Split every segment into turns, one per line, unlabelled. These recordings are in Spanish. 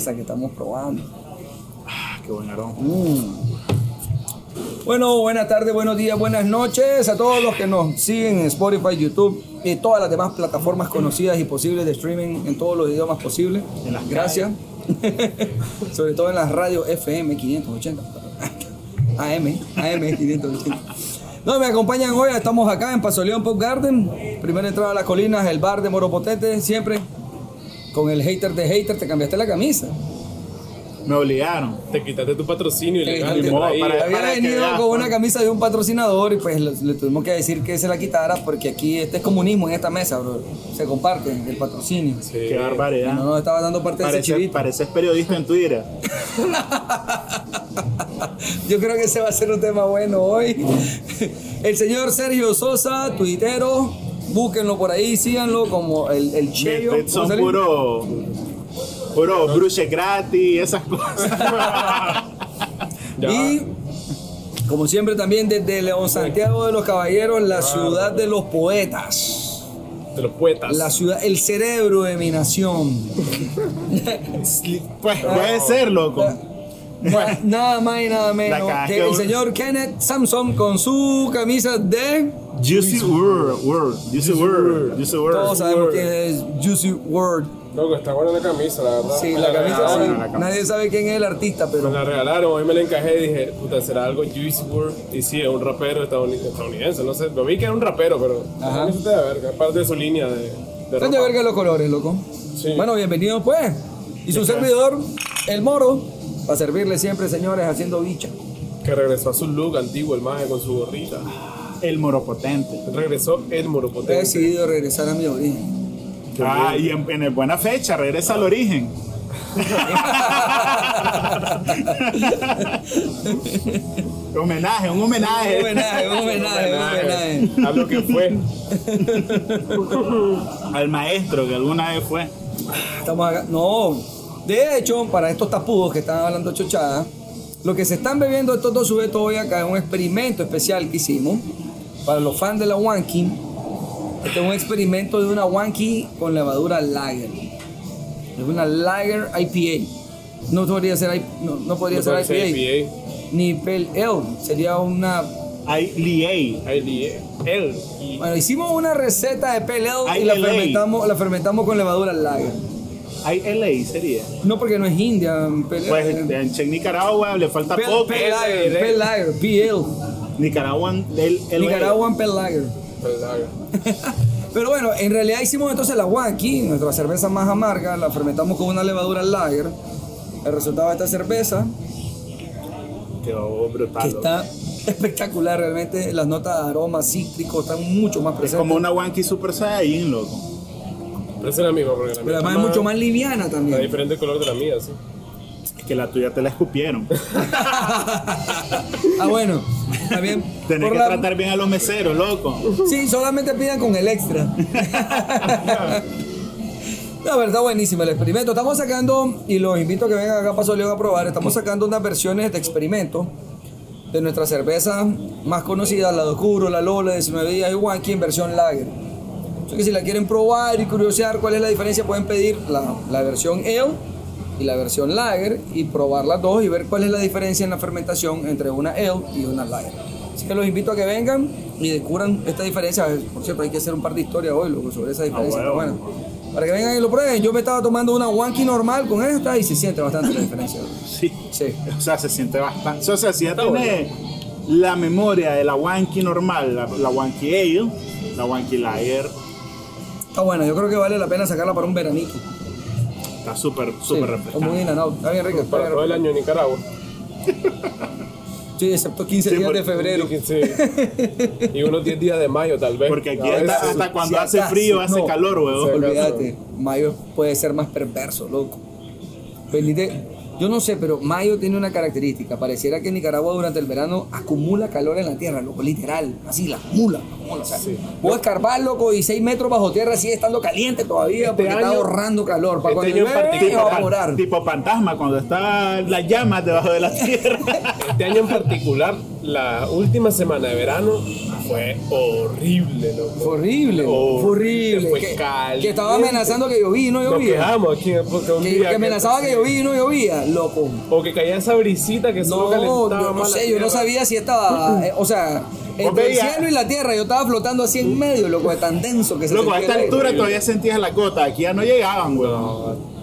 cerveza que estamos probando.
Ah, qué buen aroma.
Mm. Bueno, buenas tardes, buenos días, buenas noches a todos los que nos siguen en Spotify, YouTube y todas las demás plataformas conocidas y posibles de streaming en todos los idiomas posibles.
En las
Gracias. Sobre todo en las radios FM 580. AM, AM 580. No, me acompañan hoy, estamos acá en Paso León Pop Garden. Primera entrada a las colinas, el bar de Moropotete, siempre con el hater de hater, te cambiaste la camisa.
Me obligaron.
Te quitaste tu patrocinio
ni
de
modo, para-
Había
que
venido
veas,
con
pues.
una camisa de un patrocinador y pues le, le tuvimos que decir que se la quitara porque aquí este es comunismo en esta mesa, bro. Se comparte el patrocinio.
Sí.
Qué barbaridad.
No nos estaba dando parte de ese
Parece,
chivito.
pareces periodista en Twitter.
Yo creo que ese va a ser un tema bueno hoy. El señor Sergio Sosa, tuitero, búsquenlo por ahí, síganlo como el, el Cheyo.
Estos
¿Cómo
son puro, puro bruche gratis, esas cosas.
Y como siempre también desde León Santiago de los Caballeros, la ciudad de los poetas.
De los poetas.
La ciudad, el cerebro de mi nación.
Pues puede ser, loco.
Na- Nada más y nada menos que el señor Kenneth Samson con su camisa de...
Juicy Word, word, Juicy Word, Juicy Word.
Todos sabemos quién es Juicy Word.
Loco, está buena la camisa, la verdad.
Sí,
Me
la camisa sí.
la camisa.
Nadie sabe quién es el artista,
Me
pero...
la regalaron, hoy me la encajé y dije, puta, será algo Juice WRLD. Y sí, es un rapero estadouni- estadounidense, no sé. Lo vi que era un rapero, pero.
Ajá.
Te da verga, es parte de su línea de. de
Están de verga los colores, loco.
Sí.
Bueno, bienvenidos pues. Y su servidor, el Moro, para servirle siempre, señores, haciendo bicha.
Que regresó a su look antiguo, el maje con su gorrita.
El moropotente.
Regresó el
He
moropotente.
decidido regresar a mi origen.
Ah, y en, en el buena fecha, regresa al origen. homenaje, un homenaje.
Un homenaje, un homenaje, un homenaje.
A lo que fue.
Al maestro que alguna vez fue.
Estamos acá. No. De hecho, para estos tapudos que están hablando chochada, lo que se están bebiendo estos dos sujetos hoy acá es un experimento especial que hicimos para los fans de la Wanky. Este es un experimento de una Wanky con levadura lager. Es una lager IPA. No podría ser, no, no podría
No
ser IPA.
IPA.
Ni Pale Ale. Sería una.
Y
Bueno, hicimos una receta de Pale Ale y la
ILA.
fermentamos, la fermentamos con levadura lager.
Hay LA sería.
No porque no es India.
Pues en en Nicaragua le falta poco.
Pale Lager, Pale Lager, PL.
Nicaragua, el,
Nicaraguan Pale Lager.
¿verdad?
Pero bueno, en realidad hicimos entonces la Wanky, nuestra cerveza más amarga, la fermentamos con una levadura lager. El resultado de esta cerveza,
Quedó brutal.
que está espectacular realmente, las notas de aroma cítrico están mucho más
Es
presentes.
como una Wanky Super Saiyan, loco.
Es la misma, porque la mía
Pero además
está
es mucho más liviana
Está
también.
diferente color de la mía, sí.
Es que la tuya te la escupieron.
ah, bueno, también.
Tenés
por
que
la-
tratar bien a los meseros, loco.
Sí, solamente pidan con el extra. La verdad, buenísimo el experimento. Estamos sacando, y los invito a que vengan acá a Paso León a probar, estamos sacando unas versiones de experimento de nuestra cerveza más conocida, la de Oscuro, la Lola, 19 días y Wanky en versión lager. Así que si la quieren probar y curiosear cuál es la diferencia, pueden pedir la, la versión Ale y la versión lager y probar las dos y ver cuál es la diferencia en la fermentación entre una Ale y una lager. Así que los invito a que vengan y descubran esta diferencia. Por cierto, hay que hacer un par de historias hoy loco, sobre esa diferencia.
bueno.
pero bueno, para que vengan y lo prueben. Yo me estaba tomando una Wanky normal con esta y se siente bastante la diferencia.
Sí.
Sí.
O sea, se siente bastante. O sea, si ya tiene la memoria de la Wanky normal, la, la Wanky Ale, la Wanky Lager,
Está buena, yo creo que vale la pena sacarla para un veranito.
está súper,
Sí,
súper
como un
refrescante.
in and out. Está bien rico. está
Para
bien
todo el año en Nicaragua.
Sí, excepto 15
Sí,
días de febrero.
Y unos 10 días de mayo, tal vez.
Porque aquí hasta, hasta cuando
si
hace
acaso,
frío, hace
no.
calor.
Sí.
Olvídate, mayo puede ser más perverso, loco. Venite- yo no sé, pero mayo tiene una característica. Pareciera que Nicaragua durante el verano acumula calor en la tierra, loco, literal. Así la acumula. la acumula, o sea,
Sí.
Puedo escarbar, loco, y 6 metros bajo tierra sigue estando caliente todavía porque está ahorrando calor. Para
este
cuando
año en particular,
tipo fantasma, cuando está las llamas debajo de la tierra.
Este año en particular, la última semana de verano fue horrible, loco.
Fue horrible, fue horrible.
fue
que,
caliente.
que estaba amenazando que llovía y no
Nos
llovía.
quejamos aquí un
Que,
día
que amenazaba que llovía y no llovía, loco.
O que caía esa brisita que solo
No,
calentaba
yo no sé, yo no sabía si estaba, eh, o sea, entre el cielo y la tierra, yo estaba flotando así en medio, loco, de tan denso que se
Loco, a esta altura todavía sentías la gota. Aquí ya no llegaban, weón.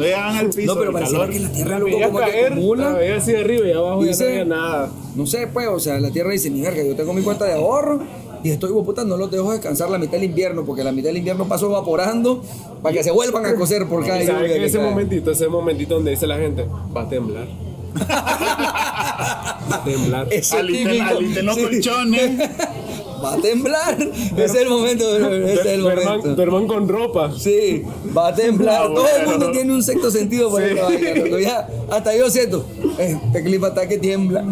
No,
llegaban al piso.
No, pero
el
pareciera
calor.
que la tierra, loco, como que
caer, la
acumula.
veía así arriba y abajo ya
Dice-
no había nada.
No sé, pues, o sea, la tierra dice, mi verga, yo tengo mi cuenta de ahorro y estoy, de puta, no los dejo descansar la mitad del invierno, porque la mitad del invierno pasó evaporando para que se vuelvan a coser por cada
Y sabes
lluvia
que
que
ese
cae.
momentito, ese momentito donde dice la gente, va a temblar. va a temblar.
Típico-
alisten los
sí.
colchones.
Va a temblar. Es el momento, es el momento.
duerman con ropa.
Sí, va a temblar.
Ah,
Todo el mundo tiene un sexto sentido vaina, loco. Ya, hasta yo siento. Eh, este clima está que tiembla.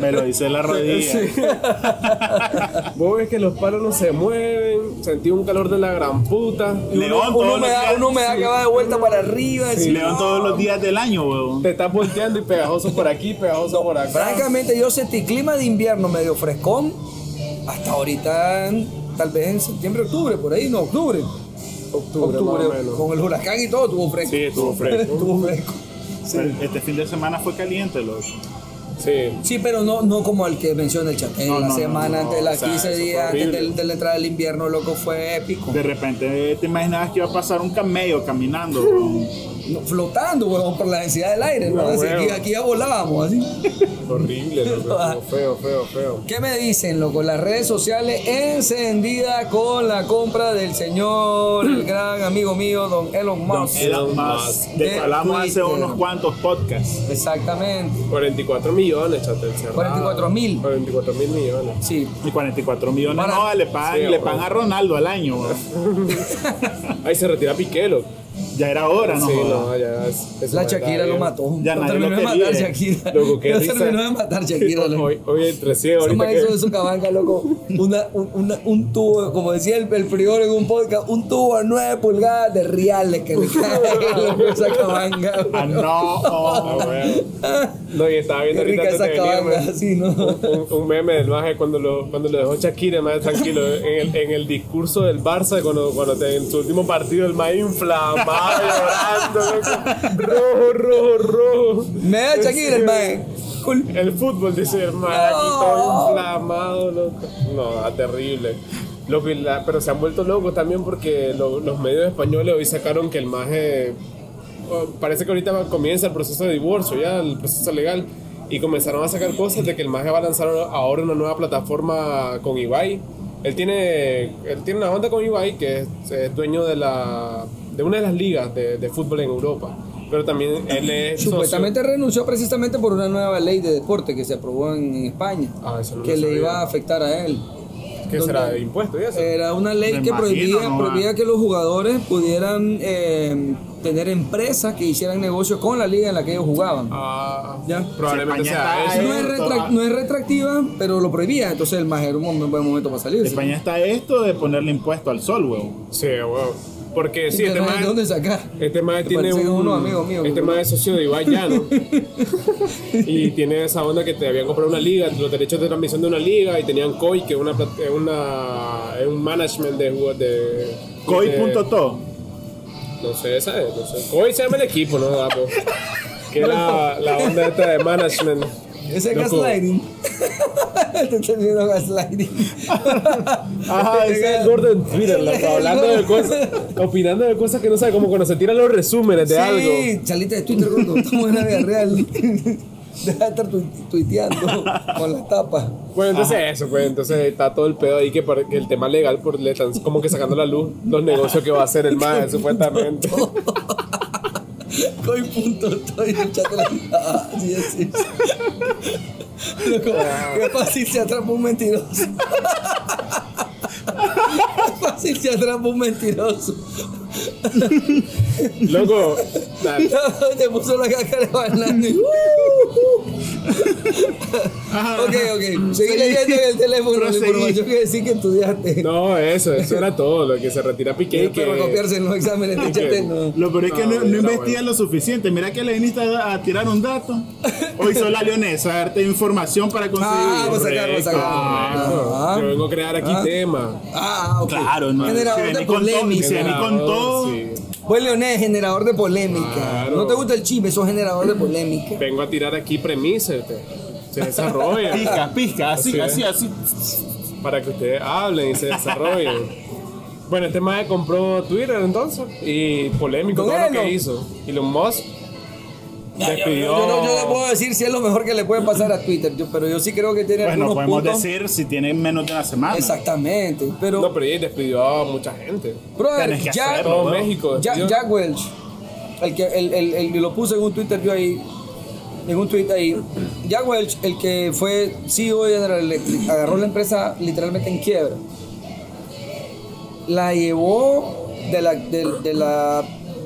Me lo dice la rodilla.
Vos ves que los palos no se mueven, sentí un calor de la gran puta.
León
Uno
todos
me
los
da,
días.
uno me da que va de vuelta para arriba. así.
León todos los días del año, weón.
Te estás volteando y pegajoso por aquí, pegajoso por acá.
Francamente, yo sentí clima de invierno medio frescón. Hasta ahorita, tal vez en septiembre, octubre, por ahí, no, octubre.
octubre,
Octubre,
o
con el huracán y todo, tuvo fresco.
Sí, estuvo fresco.
Estuvo fresco. Sí.
Este fin de semana fue caliente, loco.
Sí.
Sí, pero no, no como el que menciona el chat. En
No,
la
no,
semana
no,
antes de las
o sea,
15
eso fue
días, antes del- de, la entrada del invierno, loco, fue épico.
De repente te imaginabas que iba a pasar un camello caminando,
flotando, huevón, por la densidad del aire. ¿no?
No,
Así, aquí, aquí ya volábamos, así.
Horrible, loco.
Ah.
Feo, feo, feo.
¿Qué me dicen, loco? Las redes sociales encendidas con la compra del señor, el gran amigo mío, don Elon Musk.
Elon
Elon
Musk, de hablamos hace unos cuantos podcasts.
Exactamente.
44 millones, chate. cerrado.
44 mil.
44 mil millones.
Sí.
Y 44 millones
Para-
no, le pagan,
Sí,
le
weón.
pagan a Ronaldo al año, weón.
Ahí se retira Piquelo.
Ya era hora, ¿no?
sí,
joda?
no, ya. es-
La Shakira lo mató.
Ya
lo terminó de matar Shakira.
Loco, qué risa.
terminó de matar Shakira. loco.
Hoy, hoy recién
Ese
ahorita
man
que...
hizo de su cabanca, loco, una, un, una- un tubo, como decía el, el prior en un podcast, un tubo de 9 pulgadas de reales que le cae loco, esa cabanca.
Ah, no.
Bueno. No, y estaba viendo
Qué rica
ahorita
esa
man,
así, ¿no?
un, un meme del maje cuando lo, cuando lo dejó Shakira, más tranquilo, en el, en el discurso del Barça, cuando, cuando te- en su último partido, el más inflamado, llorando, rojo, rojo, rojo.
Me da Shakira, el man. Cool.
El fútbol, dice man, aquí todo inflamado, loco. No, ah, terrible. Loco, y la- pero se han vuelto locos también porque lo- los medios españoles hoy sacaron que el maje oh, parece que ahorita comienza el proceso de divorcio, ya el proceso legal. Y comenzaron a sacar cosas de que el maje va a lanzar ahora una nueva plataforma con Ibai. Él tiene, él tiene una onda con Ibai que es, es dueño de, la, de una de las ligas de, de fútbol en Europa. Pero también él es socio-
Supuestamente renunció precisamente por una nueva ley de deporte que se aprobó en España,
Ah, eso no
que le
sabía.
iba a afectar a él.
¿Qué será? ¿De impuestos y eso?
Era una ley
Me
que
imagino,
prohibía,
¿no?
prohibía que los jugadores pudieran eh, tener empresas que hicieran negocio con la liga en la que ellos jugaban.
Ah,
Ya.
probablemente sea eso.
No es, no es retractiva, pero lo prohibía. Entonces el más era un buen momento para salir.
España está esto de ponerle impuesto al sol, weón.
Sí, wow. Porque sí, este
¿De
man,
dónde sacar?
este man
Te
tiene un.
unos amigos míos,
este man es socio de Ibai Llano. y tiene esa onda que te habían comprado una liga, los derechos de transmisión de una liga, y tenían COI, que es una, una, es un management de. jugos- de
Coi.to.
No sé, esa es, no sé. COI se llama el equipo, ¿no? Gapo? Que es la, la onda esta de management.
Ese es gaslighting. Te estoy viendo gaslighting.
Ajá,
Ese es el gordo en Twitter, loco, hablando de cosas, opinando de cosas que no sabe, como cuando se tiran los resúmenes de algo.
Sí, salite de Twitter, gordo. Estamos en la vida real. Deja de estar tu- tuiteando con las tapas.
Bueno, entonces eso, pues entonces está todo el pedo ahí que, el tema legal por, le están como que sacando a la luz los negocios que va a hacer el MAE, supuestamente.
Coi punto estoy la ah, sí, sí. Loco, qué fácil se atrapa un mentiroso. Qué fácil se atrapa un mentiroso.
Loco, dale.
Te puso la caca de banana y, ok, ok. Seguí leyendo en el teléfono la información que decís que estudiaste.
No, eso, eso era todo, lo que se retira Piqué y que...
Para copiarse en los exámenes de HT, no.
Lo peor es que
No,
no, no investigan lo suficiente. Mira que le viniste a, a tirar un dato. Hoy soy la leonesa a darte información para conseguir.
Ah, vos sacar, vos sacar.
Correcto.
Ah.
Yo vengo a crear aquí
Ah.
tema.
Ah, ok.
Claro, no.
Generador
si
de
con todo,
polémica.
si vení con todo.
Sí.
Pues Leonés, generador de polémica.
Claro.
No te gusta el chisme, sos generador de polémica.
Vengo a tirar aquí premisas. Se desarrolla.
Pizca, pizca, así,
Así
así,
es.
así.
para que ustedes hablen y se desarrollen. Bueno, este mae compró Twitter entonces y polémico todo lo que hizo. Elon Musk
Yo,
despidió.
yo no, yo no puedo decir si es lo mejor que le puede pasar a Twitter, yo- pero yo sí creo que tiene
Bueno,
algunos
podemos
puntos.
decir si tiene menos de una semana.
Exactamente, pero
No, pero despidió a mucha gente.
brother, Jack,
hacerlo.
Todo. México.
Jack, Welch, el que el, el, el- lo puse en un Twitter yo ahí, en un tweet ahí. Jack Welch, el que fue CEO de General Electric, agarró la empresa literalmente en quiebra. La llevó de la, de, de la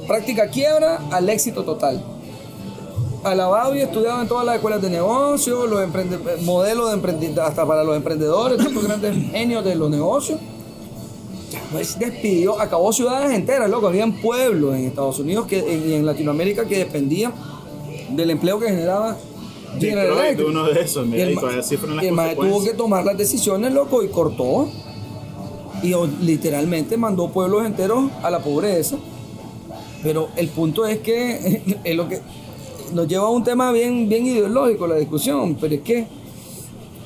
práctica quiebra al éxito total. Alabado y estudiado en todas las escuelas de negocio, los modelos de emprendi- hasta para los emprendedores, estos grandes genios de los negocios. Pues despidió, acabó ciudades enteras, loco. Habían pueblos en Estados Unidos que, y en Latinoamérica que dependían del empleo que generaba General
Detroit,
Electric.
uno de esos, mira,
Y el
y todavía fueron las
el tuvo que tomar las decisiones, loco, y cortó. Y literalmente mandó pueblos enteros a la pobreza. Pero el punto es que es lo que nos lleva a un tema bien, bien ideológico la discusión, pero es que,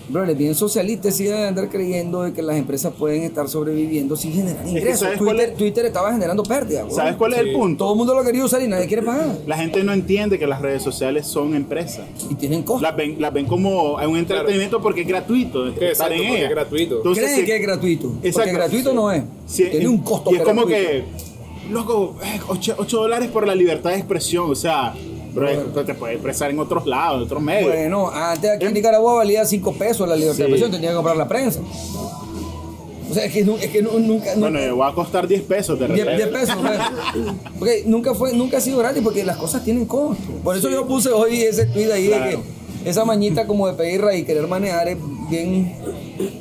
bro, es bien socialista sí deben andar creyendo de que las empresas pueden estar sobreviviendo sin generar ingresos.
¿sabes cuál
Twitter,
es?
Twitter estaba generando pérdidas, bro.
¿Sabes cuál es el punto?
Todo el mundo lo quería usar y nadie quiere pagar.
La gente no entiende que las redes sociales son empresas.
Y tienen costos.
Las ven, las ven como un entretenimiento porque es gratuito estar en
porque
ella.
es gratuito.
Entonces,
Creen que es gratuito. Porque
Exacto.
gratuito no es.
sí,
Tiene un costo
Y es como que, loco, 8 dólares por la libertad de expresión. O sea, esto te puedes expresar en otros lados, en otros medios.
Bueno, antes aquí en Nicaragua valía 5 pesos la libertad
Sí.
de expresión, tenía que comprar la prensa. O sea, es que, es que nu- nunca.
bueno,
nunca
va a costar 10 pesos de
10,
repente.
10 pesos. Porque nunca fue, nunca ha sido gratis porque las cosas tienen costo. Por eso yo puse hoy ese tweet ahí
Claro.
de que esa mañita como de pedirla y querer manejar es bien,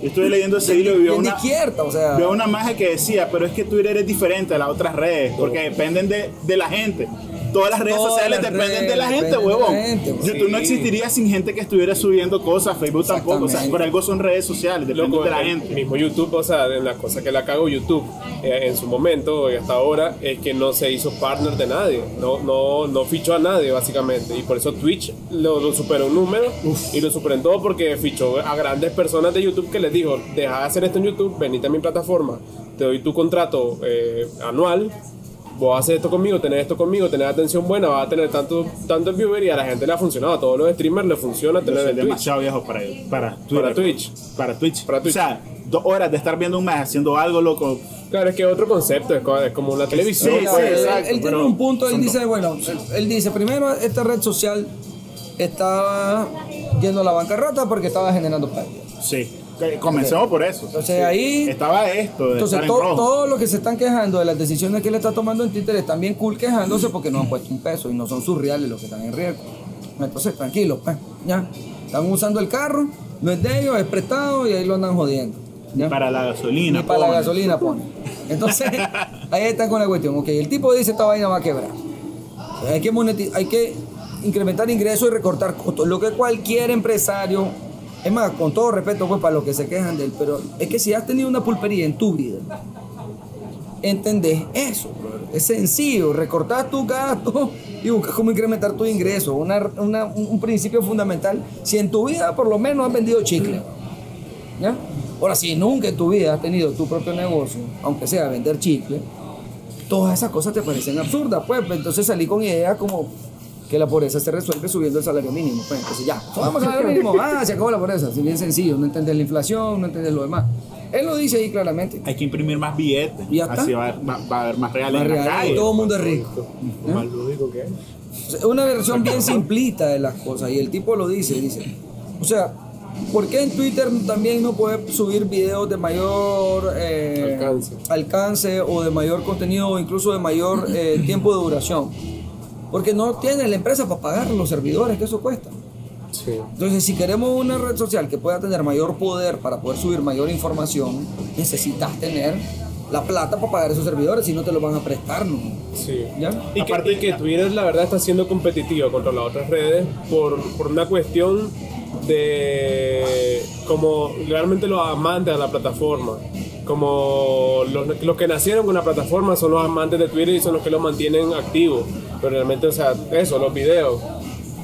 estuve leyendo ese hilo y vi
bien de
una,
izquierda, o sea.
vi una magia que decía, pero es que Twitter es diferente a las otras redes porque dependen de, de la gente. Todas las redes
Todas
sociales
las
dependen
redes
de la gente, huevón.
la gente.
YouTube no existiría sin gente que estuviera subiendo cosas, Facebook tampoco. O sea, por algo son redes sociales, dependen
Loco,
de la
el
gente.
mismo YouTube, o sea, de la cosa que la cago YouTube eh, en su momento y hasta ahora es que no se hizo partner de nadie, no, no, no fichó a nadie básicamente y por eso Twitch lo, lo superó en números y lo superó en todo porque fichó a grandes personas de YouTube que les dijo, deja de hacer esto en YouTube, venite a mi plataforma, te doy tu contrato eh, anual. Vos haces esto conmigo, tenés esto conmigo, tenés atención buena, vas a tener tanto, tanto viewer y a la gente le ha funcionado. A todos los streamers les funciona
Yo
tener
soy
el Twitch.
demasiado viejo para, para Twitter.
Para Twitch.
Para Twitch.
Para Twitch.
O sea, dos horas de estar viendo un mes haciendo algo loco.
Claro, es que otro concepto, es co- es como una televisión.
Sí,
pues.
él,
exacto,
él tiene un punto, él dice, bueno, él dice, primero esta red social estaba yendo a la bancarrota porque estaba generando pérdidas.
Sí. Comencemos por eso.
Entonces
Sí.
ahí-
Estaba esto de
Entonces
estar en
to-
rojo.
todos los que se están quejando de las decisiones que él está tomando en Twitter están bien cool quejándose porque no han puesto un peso y no son sus reales los que están en riesgo. Entonces tranquilos, pues, ya. Están usando el carro, no es de ellos, es prestado y ahí lo andan jodiendo. ¿ya?
Para la gasolina.
Ni para la gasolina pone. Entonces, ahí está con la cuestión. Ok, el tipo dice esta vaina va a quebrar. Hay que, moneti- hay que incrementar ingresos y recortar costos. Lo que cualquier empresario, es más, con todo respeto pues para los que se quejan de él, pero es que si has tenido una pulpería en tu vida, entendés eso. Es sencillo, recortar tus gastos y buscas cómo incrementar tus ingresos. Una- un principio fundamental. Si en tu vida por lo menos has vendido chicle. Ahora, si nunca en tu vida has tenido tu propio negocio, aunque sea vender chicle, todas esas cosas te parecen absurdas, pues, Entonces salí con ideas como que la pobreza se resuelve subiendo el salario mínimo. Pues. Entonces ya, subamos el salario mínimo, ah, se acabó la pobreza. Es bien sencillo, no entender la inflación, no entender lo demás. Él lo dice ahí claramente.
Hay que imprimir más billetes.
Y ya está.
Así va, va- va a haber más reales
Más
en la
real,
calle.
todo el mundo es rico.
Más lógico que es.
O sea, Es una versión bien simplista de las cosas y el tipo lo dice, dice, o sea, ¿por qué en Twitter también no puede subir videos de mayor eh,
Alcance.
alcance o de mayor contenido o incluso de mayor eh, tiempo de duración? Porque no tiene la empresa para pagar los servidores que eso cuesta.
Sí.
Entonces, si queremos una red social que pueda tener mayor poder para poder subir mayor información, necesitas tener la plata para pagar esos servidores, si no te lo van a prestar, ¿no?
Sí.
¿Ya?
Y que, y que Twitter la verdad está siendo competitivo contra las otras redes por, por una cuestión de como realmente los amantes de la plataforma. Como los, los que nacieron con la plataforma son los amantes de Twitter y son los que lo mantienen activo. Pero realmente, o sea, eso, los videos.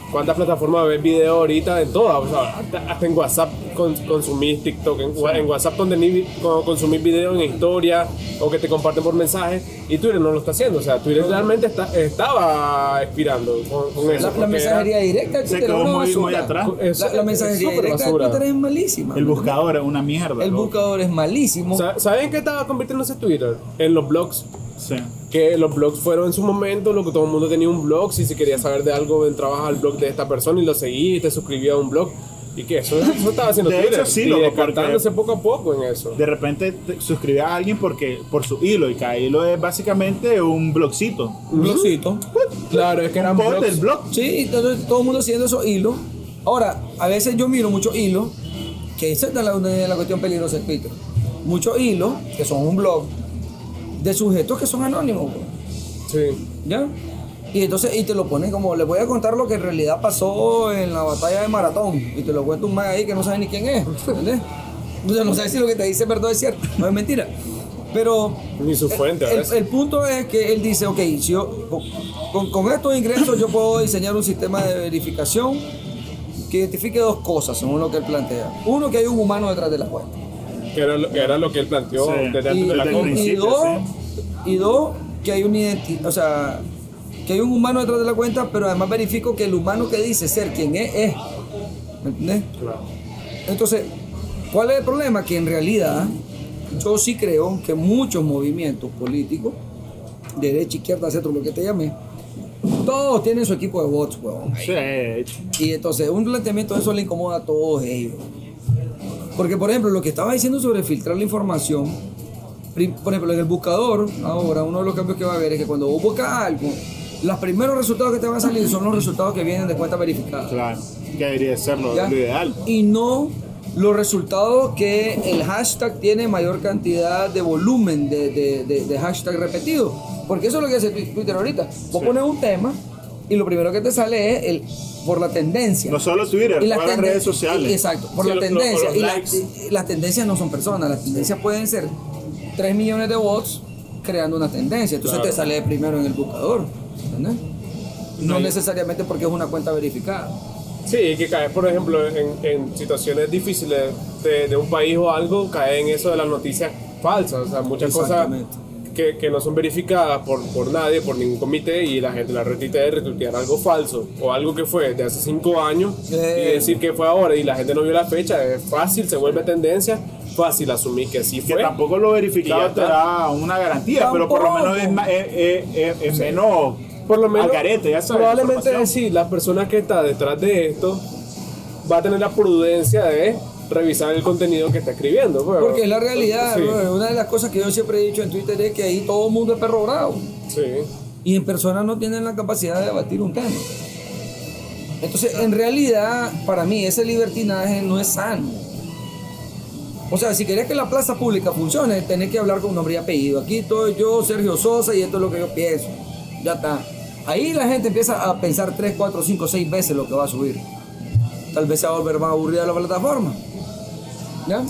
¿Cuántas plataformas ves video ahorita? En todas. O sea, hasta, hasta en WhatsApp con- consumís TikTok. En, en WhatsApp consumís, con- consumís video en historia o que te comparten por mensaje. Y Twitter no lo está haciendo. O sea, Twitter realmente está, estaba expirando con, con eso.
La, mensajería directa
Se quedó muy- muy atrás.
Es-
La, la mensajería directa
basura.
de Twitter es malísima.
El buscador es una mierda.
El
loco.
buscador es malísimo.
Sa- ¿Saben qué estaba convirtiéndose Twitter? En los blogs.
Sí.
Que los blogs fueron en su momento lo que todo el mundo tenía un blog si se quería saber de algo entrabas al blog de esta persona y lo seguías y te suscribías a un blog y que eso, eso estaba haciendo
De
Twitter
hecho, sí,
y
loco,
descartándose poco a poco en eso
De repente te suscribías a alguien porque por su hilo y cada hilo es básicamente un blogcito.
Un blogcito.
claro es que eran blogs
del blog.
Sí, entonces todo el mundo siguiendo esos hilos. Ahora, a veces yo miro muchos hilos, que esa es la, la cuestión peligrosa de Twitter. Muchos hilos, que son un blog, de sujetos que son anónimos. güey.
sí
¿Ya? Y entonces, y te lo ponen como, les voy a contar lo que en realidad pasó en la batalla de Maratón. Y te lo cuenta un man ahí que no sabe ni quién es. ¿Entendés? O sea, no sabes si lo que te dice es verdad o es cierto. No es mentira. Pero
Ni su fuente,
el, el punto es que él dice, ok, si yo, con, con- con estos ingresos yo puedo diseñar un sistema de verificación que identifique dos cosas, según lo que él plantea. Uno, que hay un humano detrás de la cuenta.
Que era, lo, que era lo que él planteó
Sí.
desde antes
Y,
de la compra.
y dos,
sí.
y dos, que hay un identi- o sea, que hay un humano detrás de la cuenta, pero además verifico que el humano que dice ser quien es, es. ¿Me entiendes?
Claro.
Entonces, ¿cuál es el problema? Que en realidad yo sí creo que muchos movimientos políticos, derecha, izquierda, centro, lo que te llame, todos tienen su equipo de bots, huevón.
Sí.
Y entonces un planteamiento de eso le incomoda a todos ellos. Porque, por ejemplo, lo que estaba diciendo sobre filtrar la información, por ejemplo, en el buscador, ahora uno de los cambios que va a haber es que cuando vos buscas algo, los primeros resultados que te van a salir son los resultados que vienen de cuentas verificadas.
Claro. Que debería ser lo, lo ideal.
Y no los resultados que el hashtag tiene mayor cantidad de volumen de, de, de- de hashtag repetido. Porque eso es lo que hace Twi- Twitter ahorita. Vos pones un tema y lo primero que te sale es el por la tendencia.
No solo Twitter,
Y las
todas las redes sociales.
Exacto, por
Sí,
la
lo-
tendencia. y, la- y las tendencias no son personas, las tendencias pueden ser 3 millones de bots creando una tendencia. Entonces
Claro.
te sale primero en el buscador. ¿entendés? No
No, y-
necesariamente porque es una cuenta verificada.
Sí, que cae, por ejemplo, en, en situaciones difíciles de, de un país o algo, cae en eso de las noticias falsas. O sea, muchas cosas. Que, que no son verificadas por, por nadie, por ningún comité, y la gente la retuitea de retuitear algo falso o algo que fue de hace cinco años
Eh.
y decir que fue ahora y la gente no vio la fecha. Es fácil, se vuelve tendencia, fácil asumir que sí
Que
fue.
tampoco lo verificado te da una garantía, pero por lo menos es, ma- es- es- es- es menos
por lo menos
ya sabes.
probablemente sí la persona que está detrás de esto va a tener la prudencia de revisar el contenido que está escribiendo pues.
Porque es la realidad,
Sí,
una de las cosas que yo siempre he dicho en Twitter es que ahí todo el mundo es perro bravo.
sí.
Y en persona no tienen la capacidad de debatir un tema. Entonces, en realidad, para mí, ese libertinaje no es sano. O sea, si querés que la plaza pública funcione, tenés que hablar con nombre y apellido. Aquí estoy yo, Sergio Sosa, y esto es lo que yo pienso. Ya está. Ahí la gente empieza a pensar 3, 4, 5, 6 veces lo que va a subir. Tal vez se va a volver más aburrida la plataforma. ¿Ya?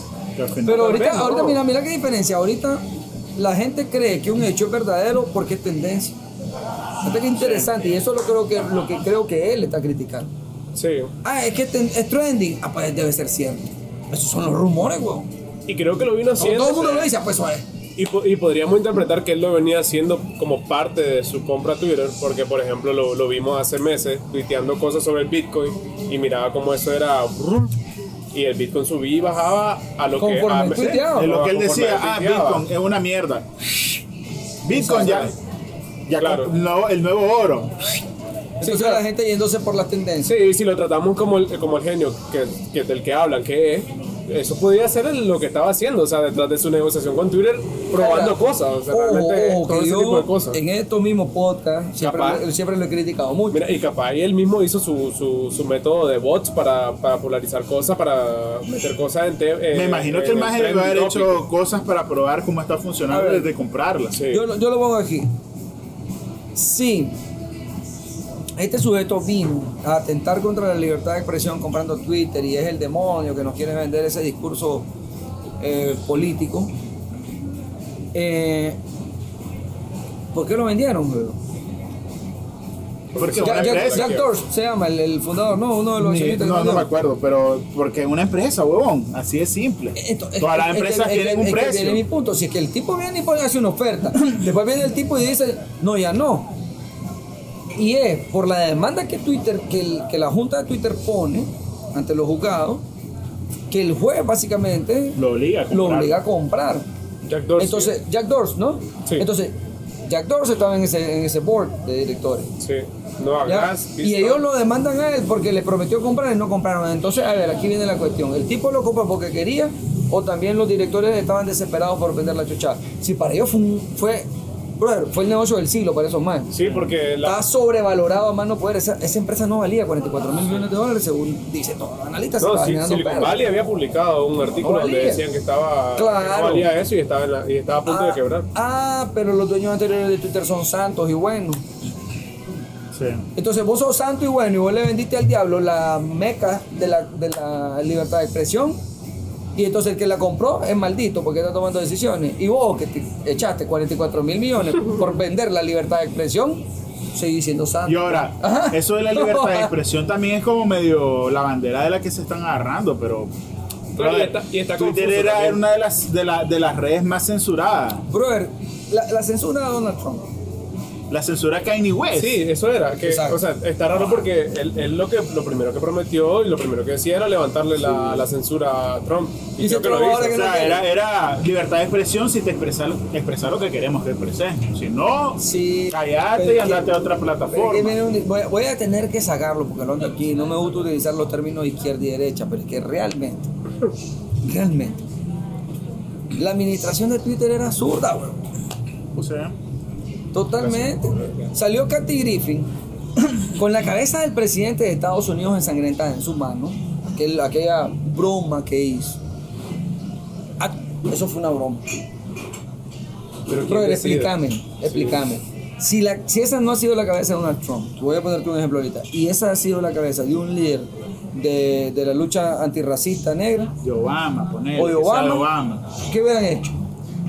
Pero ahorita, ahorita mira, mira qué diferencia. Ahorita la gente cree que un hecho es verdadero porque es tendencia. Fíjate qué interesante. Y eso es lo, creo que, lo que creo que él está criticando.
sí.
Ah, es que es trending. Ah, pues debe ser cierto. Esos son los rumores, weón.
y creo que lo vino haciendo
todo el mundo lo dice, ah, pues eso es.
y, y podríamos interpretar que él lo venía haciendo como parte de su compra a Twitter porque por ejemplo lo, lo vimos hace meses tuiteando cosas sobre el Bitcoin y miraba cómo eso era y el Bitcoin subía y bajaba a lo que
Conforme
a-
lo que él decía, ah,
tuiteaba.
Bitcoin es una mierda. Bitcoin ya, ya
Claro.
con- no, el nuevo oro.
Entonces
claro.
la gente yéndose por las tendencias.
Sí, si lo tratamos como el, como el genio que, que del que hablan, que es, eso podía ser lo que estaba haciendo, o sea, detrás de su negociación con Twitter, probando
Ahora,
cosas, o sea,
ojo,
realmente
ojo,
todo
que
ese
yo
tipo de cosas.
En estos mismos podcasts siempre,
Capaz.
siempre lo he criticado mucho.
Mira, y capaz y él mismo hizo su, su, su método de bots para, para polarizar cosas, para meter cosas en... te-
Me
en-
imagino que
en
el más debe haber hecho cosas para probar cómo está funcionando desde comprarla.
Sí.
Yo, lo- yo lo pongo aquí. Si este sujeto vino a atentar contra la libertad de expresión comprando Twitter y es el demonio que nos quiere vender ese discurso eh, político, eh, ¿por qué lo vendieron? weón?
Porque
Jack, Jack- se llama el, el fundador, no, uno de los
Ni- no, no me acuerdo, pero porque es una empresa, huevón. Así es simple.
Esto- es-
Todas las
es- es-
empresas
es-
tienen un precio.
mi punto. Si es que el tipo viene y pone hace una oferta, después viene el tipo y dice, no, ya no. Y es por la demanda que Twitter, que, el- que la junta de Twitter pone ante los juzgados, que el juez básicamente
Lo obliga a
lo
comprar.
obliga a comprar.
Jack Dorsey.
Entonces, Jack Dorsey, ¿no?
Sí.
Entonces, Jack Dorsey estaba en ese, en ese board de directores.
Sí. No hagas...
Y ellos lo demandan a él porque le prometió comprar y no compraron. Entonces, a ver, aquí viene la cuestión. ¿El tipo lo compró porque quería o también los directores estaban desesperados por vender la chuchada? Si para ellos fue, un- fue, brother, fue el negocio del siglo para esos más.
Sí, porque la,
Está sobrevalorado a más no poder. Esa, esa empresa no valía 44 mil millones de dólares, según dicen todos los analistas.
No, sí, Silicon. Valley había publicado un artículo
No
donde decían que estaba
Claro.
que no valía eso y estaba, en la- y estaba a punto de
Ah,
quebrar.
ah, pero los dueños anteriores de Twitter son santos y buenos.
Sí.
Entonces vos sos santo y bueno y vos le vendiste al diablo la meca de la, de la libertad de expresión y entonces el que la compró es maldito porque está tomando decisiones y vos que te echaste 44 mil millones por vender la libertad de expresión seguís siendo santo.
Y ahora,
Ajá.
eso de la libertad de expresión también es como medio la bandera de la que se están agarrando, pero.
Y está- y está
Twitter era
también.
una de las, de, la- de las redes más censuradas.
Brother, la, la censura de Donald Trump.
La censura Kanye West.
Sí, eso era. Que,
Exacto.
o sea, está raro porque él, él lo que lo primero que prometió y lo primero que decía era levantarle la, la censura a Trump. Y
Dice
creo que lo hizo.
O sea, era, era libertad de expresión si te expresas expresar lo que queremos que expreses. Si no,
Sí,
callate y
que-
andate a otra plataforma.
voy, a- voy a tener que sacarlo porque lo ando aquí. No me gusta utilizar los términos izquierda y derecha, pero es que realmente, realmente, la administración de Twitter era absurda, weón.
O sea,
Totalmente. Salió Kathy Griffin con la cabeza del presidente de Estados Unidos ensangrentada en su mano. Aquel- aquella broma que hizo. Ah, eso fue una broma.
Pero
explícame, explícame. Si, la, si esa no ha sido la cabeza de Donald Trump, te voy a ponerte un ejemplo ahorita, y esa ha sido la cabeza de un líder de, de la lucha antirracista negra
de Obama, poner.
o de Obama, ¿qué hubieran hecho?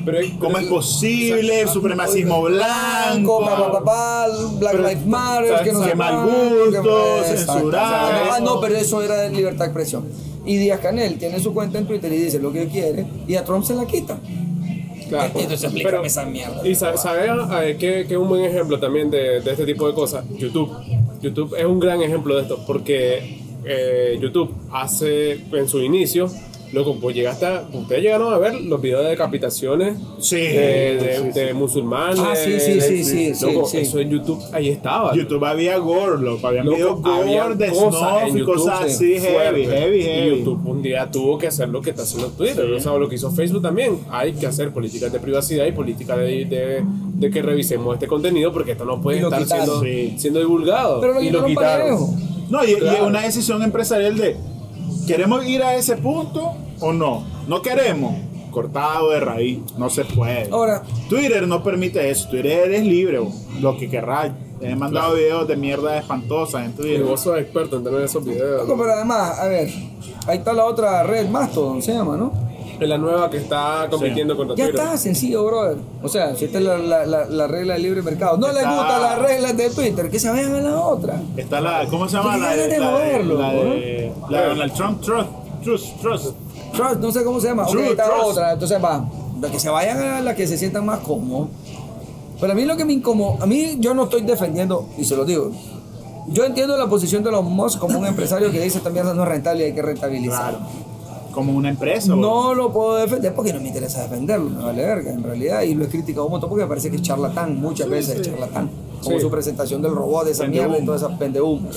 Pero,
¿Cómo es posible? El supremacismo blanco.
pa, pa, pa, Black Lives Matter, que no sé
mal gusto, censurar.
Exacto. Ah, no, pero eso era libertad de expresión. Y Díaz Canel tiene su cuenta en Twitter y dice lo que quiere, y a Trump se la quita.
Claro.
Entonces explícame esa mierda.
Y sa- sabes eh, que, que un buen ejemplo también de, de este tipo de cosas, YouTube. YouTube es un gran ejemplo de esto porque eh, YouTube hace en su inicio, loco, pues llegaste a, ustedes llegaron a ver los videos de decapitaciones
Sí,
de, de-
sí, sí.
de musulmanes.
Ah, sí, sí, sí, sí, sí,
Loco,
sí.
Eso en YouTube ahí estaba.
YouTube había gore, loco. Había
Loco,
videos
había
gore de
cosas
snuff y cosas
sí,
así, heavy,
fuerte.
heavy,
Y
heavy.
YouTube un día tuvo que hacer lo que está haciendo Twitter,
Sí.
¿no sabes lo que hizo Facebook también? Hay que hacer políticas de privacidad y políticas de, de, de que revisemos este contenido porque esto no puede
Y
estar
quitaron.
siendo,
Sí.
siendo divulgado.
Pero lo
y lo
quitaron parejo.
No, y, y
Claro.
es una decisión empresarial de ¿queremos ir a ese punto o no? No queremos. Cortado de raíz, no se puede.
Ahora,
Twitter no permite eso. Twitter eres libre, bo. lo que querrás. He mandado videos de mierda espantosas en
Y
Twitter.
vos sos experto en tener esos videos.
loco, pero además, a ver, ahí está la otra red, Mastodon se llama, ¿no?
Es la nueva que está compitiendo contra
Ya
Twitter.
está, sencillo, brother. O sea, si esta es la, la, la, la regla del libre mercado. No les
Está-
gustan las reglas de Twitter, que se vayan a la otra.
Está la, ¿cómo se llama? La de,
de
la de,
joderlo,
la de, la de Donald Trump, Trust, Trust, Trust.
Trust, no sé cómo se llama. Ok,
True
está
trust.
otra. Entonces va, la que se vayan a la que se sientan más cómodos. Pero a mí lo que me incomoda, a mí yo no estoy defendiendo, y se lo digo, yo entiendo la posición de los Musk como un empresario que dice esta mierda no es rentable y hay que rentabilizar.
Claro. Como una empresa.
No lo puedo defender porque no me interesa defenderlo, me vale verga en realidad, y lo he criticado un montón porque me parece que es charlatán, muchas veces es charlatán. como
Sí.
su presentación del robot, de esa
Pendehumo.
mierda y toda esa pendehumo.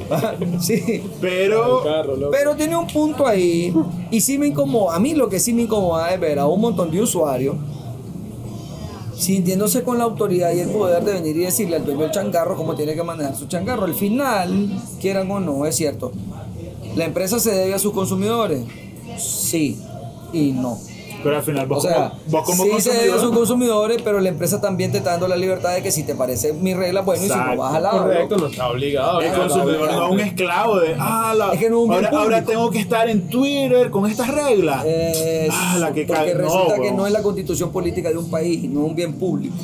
sí.
Pero
carro.
Pero tiene un punto ahí, y sí me incomoda, a mí lo que sí me incomoda es ver a un montón de usuarios sintiéndose con la autoridad y el poder de venir y decirle al dueño del changarro cómo tiene que manejar su changarro. Al final, quieran o no, es cierto, la empresa se debe a sus consumidores, sí y no.
Pero al final vos,
O sea,
como, vos como
sí se debe a sus
consumidor,
consumidores, pero la empresa también te está dando la libertad de que si te parece mi regla, bueno, y si no vas al lado.
Correcto, no está obligado.
el
claro,
consumidor
claro.
no es un esclavo de, ah, la-
Es que no
ahora, ahora tengo que estar en Twitter con estas reglas.
Es-
Ah, la que
porque
cae- no,
resulta que no es la constitución política de un país, no es un bien público.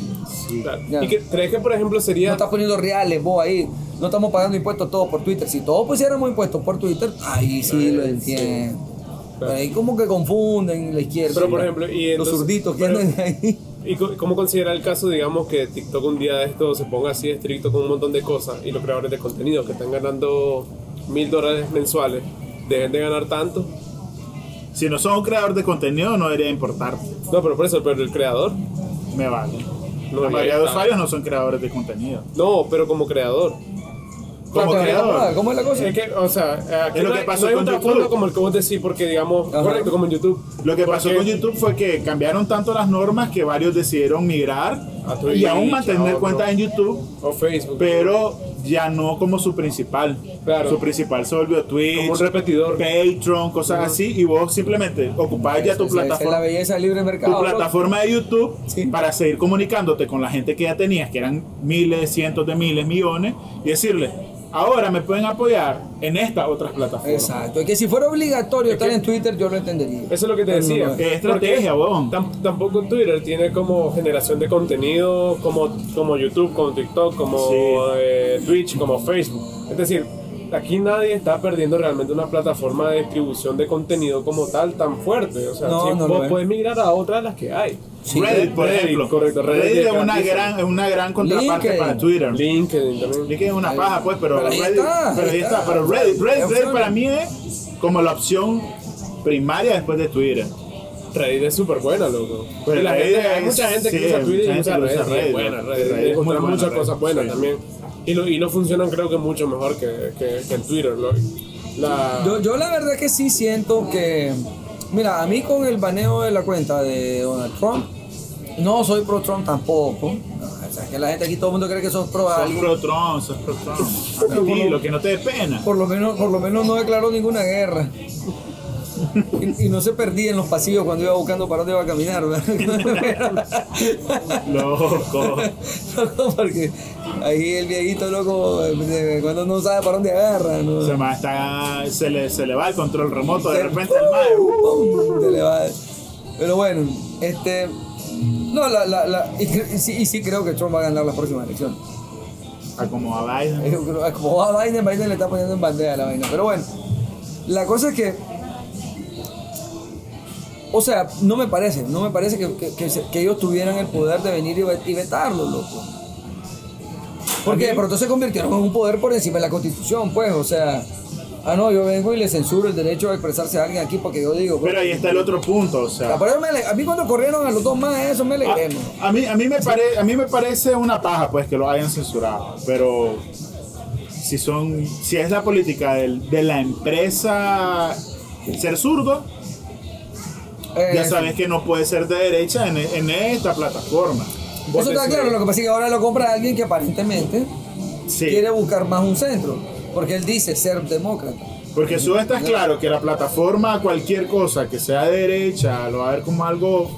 Claro.
Ya.
¿Y que, crees que, por ejemplo,
No
sería
estás poniendo reales vos ahí. No estamos pagando impuestos todos por Twitter. Si todos pusiéramos impuestos por Twitter, ahí sí lo entiendo. Ahí como que confunden la izquierda.
Pero,
y
por ejemplo, y
los
entonces-
zurditos que
pero-
andan ahí.
¿Y cómo considera el caso, digamos, que TikTok un día de esto se ponga así estricto con un montón de cosas y los creadores de contenido que están ganando mil dólares mensuales dejen de ganar tanto?
Si no sos un creador de contenido, no debería importar.
No, pero por eso, pero el creador.
Me vale.
No,
la mayoría de usuarios no son creadores de contenido.
No, pero como creador.
Como
¿Cuánto
creador.
¿Cómo es la cosa?
Es que, o sea, aquí
Es lo
no
que
hay-
pasó
no hay
con
un
YouTube.
como el que vos decís, porque digamos,
Ajá.
correcto, como en YouTube.
Lo que pasó con YouTube fue que cambiaron tanto las normas que varios decidieron migrar y aún mantener cuentas en YouTube,
O Facebook.
pero ya no como su principal.
Claro.
Su principal se volvió Twitch,
Como un repetidor.
Patreon, cosas así, y vos simplemente ocupás ya tu
Esa- esa es la
plataforma.
belleza del libre
Tu
mercado. loco.
plataforma de YouTube
Sí.
para seguir comunicándote con la gente que ya tenías, que eran miles, cientos de miles, millones, y decirle, ahora me pueden apoyar en estas otras plataformas.
Exacto. Es que si fuera obligatorio estar
que-
en Twitter, yo lo entendería.
Eso es lo que te
no
decía.
lo es.
Es estrategia, weón.
tam- tampoco Twitter tiene como generación de contenido como, como YouTube, como TikTok, como
Sí.
eh, Twitch, como Facebook. Es decir, aquí nadie está perdiendo realmente una plataforma de distribución de contenido como tal tan fuerte. O sea,
No,
si
no
vos podés migrar a otras de las que hay.
Sí,
Reddit, por
Reddit,
ejemplo.
correcto, Reddit
Reddit
es
una
gratis.
gran, es una gran contraparte
LinkedIn.
para Twitter.
LinkedIn también.
LinkedIn es una paja, pues, pero,
Pero ahí
Reddit,
está,
pero
ahí
ahí está.
está.
Pero Reddit, Reddit, Reddit para mí es como la opción primaria después de Twitter.
Reddit es súper buena, loco.
Pero
la
Reddit
gente, hay
es-
mucha gente que
sí,
usa Twitter y usa
que
Reddit. es
Reddit,
buena,
¿no?
Reddit.
Reddit
muchas
buena,
cosas buenas
sí.
también. Y lo, y lo funcionan creo que mucho mejor que, que, que en Twitter. lo- la,
Yo, yo la verdad que sí siento que, mira, a mí con el baneo de la cuenta de Donald Trump, no soy pro Trump tampoco. O sea, que la gente aquí todo el mundo cree que sos pro
Sos
algo.
pro Trump, sos pro Trump. Tranquilo, que no te dé pena.
Por lo menos, por lo menos no declaró ninguna guerra. Y, y no se perdía en los pasillos cuando iba buscando para dónde iba a caminar, ¿verdad?
Loco.
Loco, Porque ahí el viejito loco, cuando no sabe para dónde agarra, ¿no?
Se, está, se, le, se le va el control remoto de repente al.
¡Pum! Se le va. Pero bueno, este. No, la, la, la, y, sí, y sí creo que Trump va a ganar las próximas elecciones.
A como a Biden.
Como va Biden, Biden le está poniendo en bandera la vaina. Pero bueno, la cosa es que. O sea, no me parece, no me parece que, que- que se- que ellos tuvieran el poder de venir y, y vetarlo, loco. Porque de pronto se convirtieron en un poder por encima de la constitución, pues, o sea. Ah, no, yo vengo y le censuro el derecho a expresarse a alguien aquí porque yo digo. pues,
Pero ahí está el otro punto, o sea.
a mí cuando corrieron a los dos más, eso me alegré.
A, a mí, a, mí me pare- a mí me parece una paja pues que lo hayan censurado, pero si son si es la política del- de la empresa ser zurdo, ya
Eh,
sabes que no puede ser de derecha en, en esta plataforma.
Eso está claro, lo que pasa es que ahora lo compra alguien que aparentemente
sí,
quiere buscar más un centro, porque él dice ser demócrata.
porque eso está claro que la plataforma cualquier cosa que sea de derecha lo va a ver como algo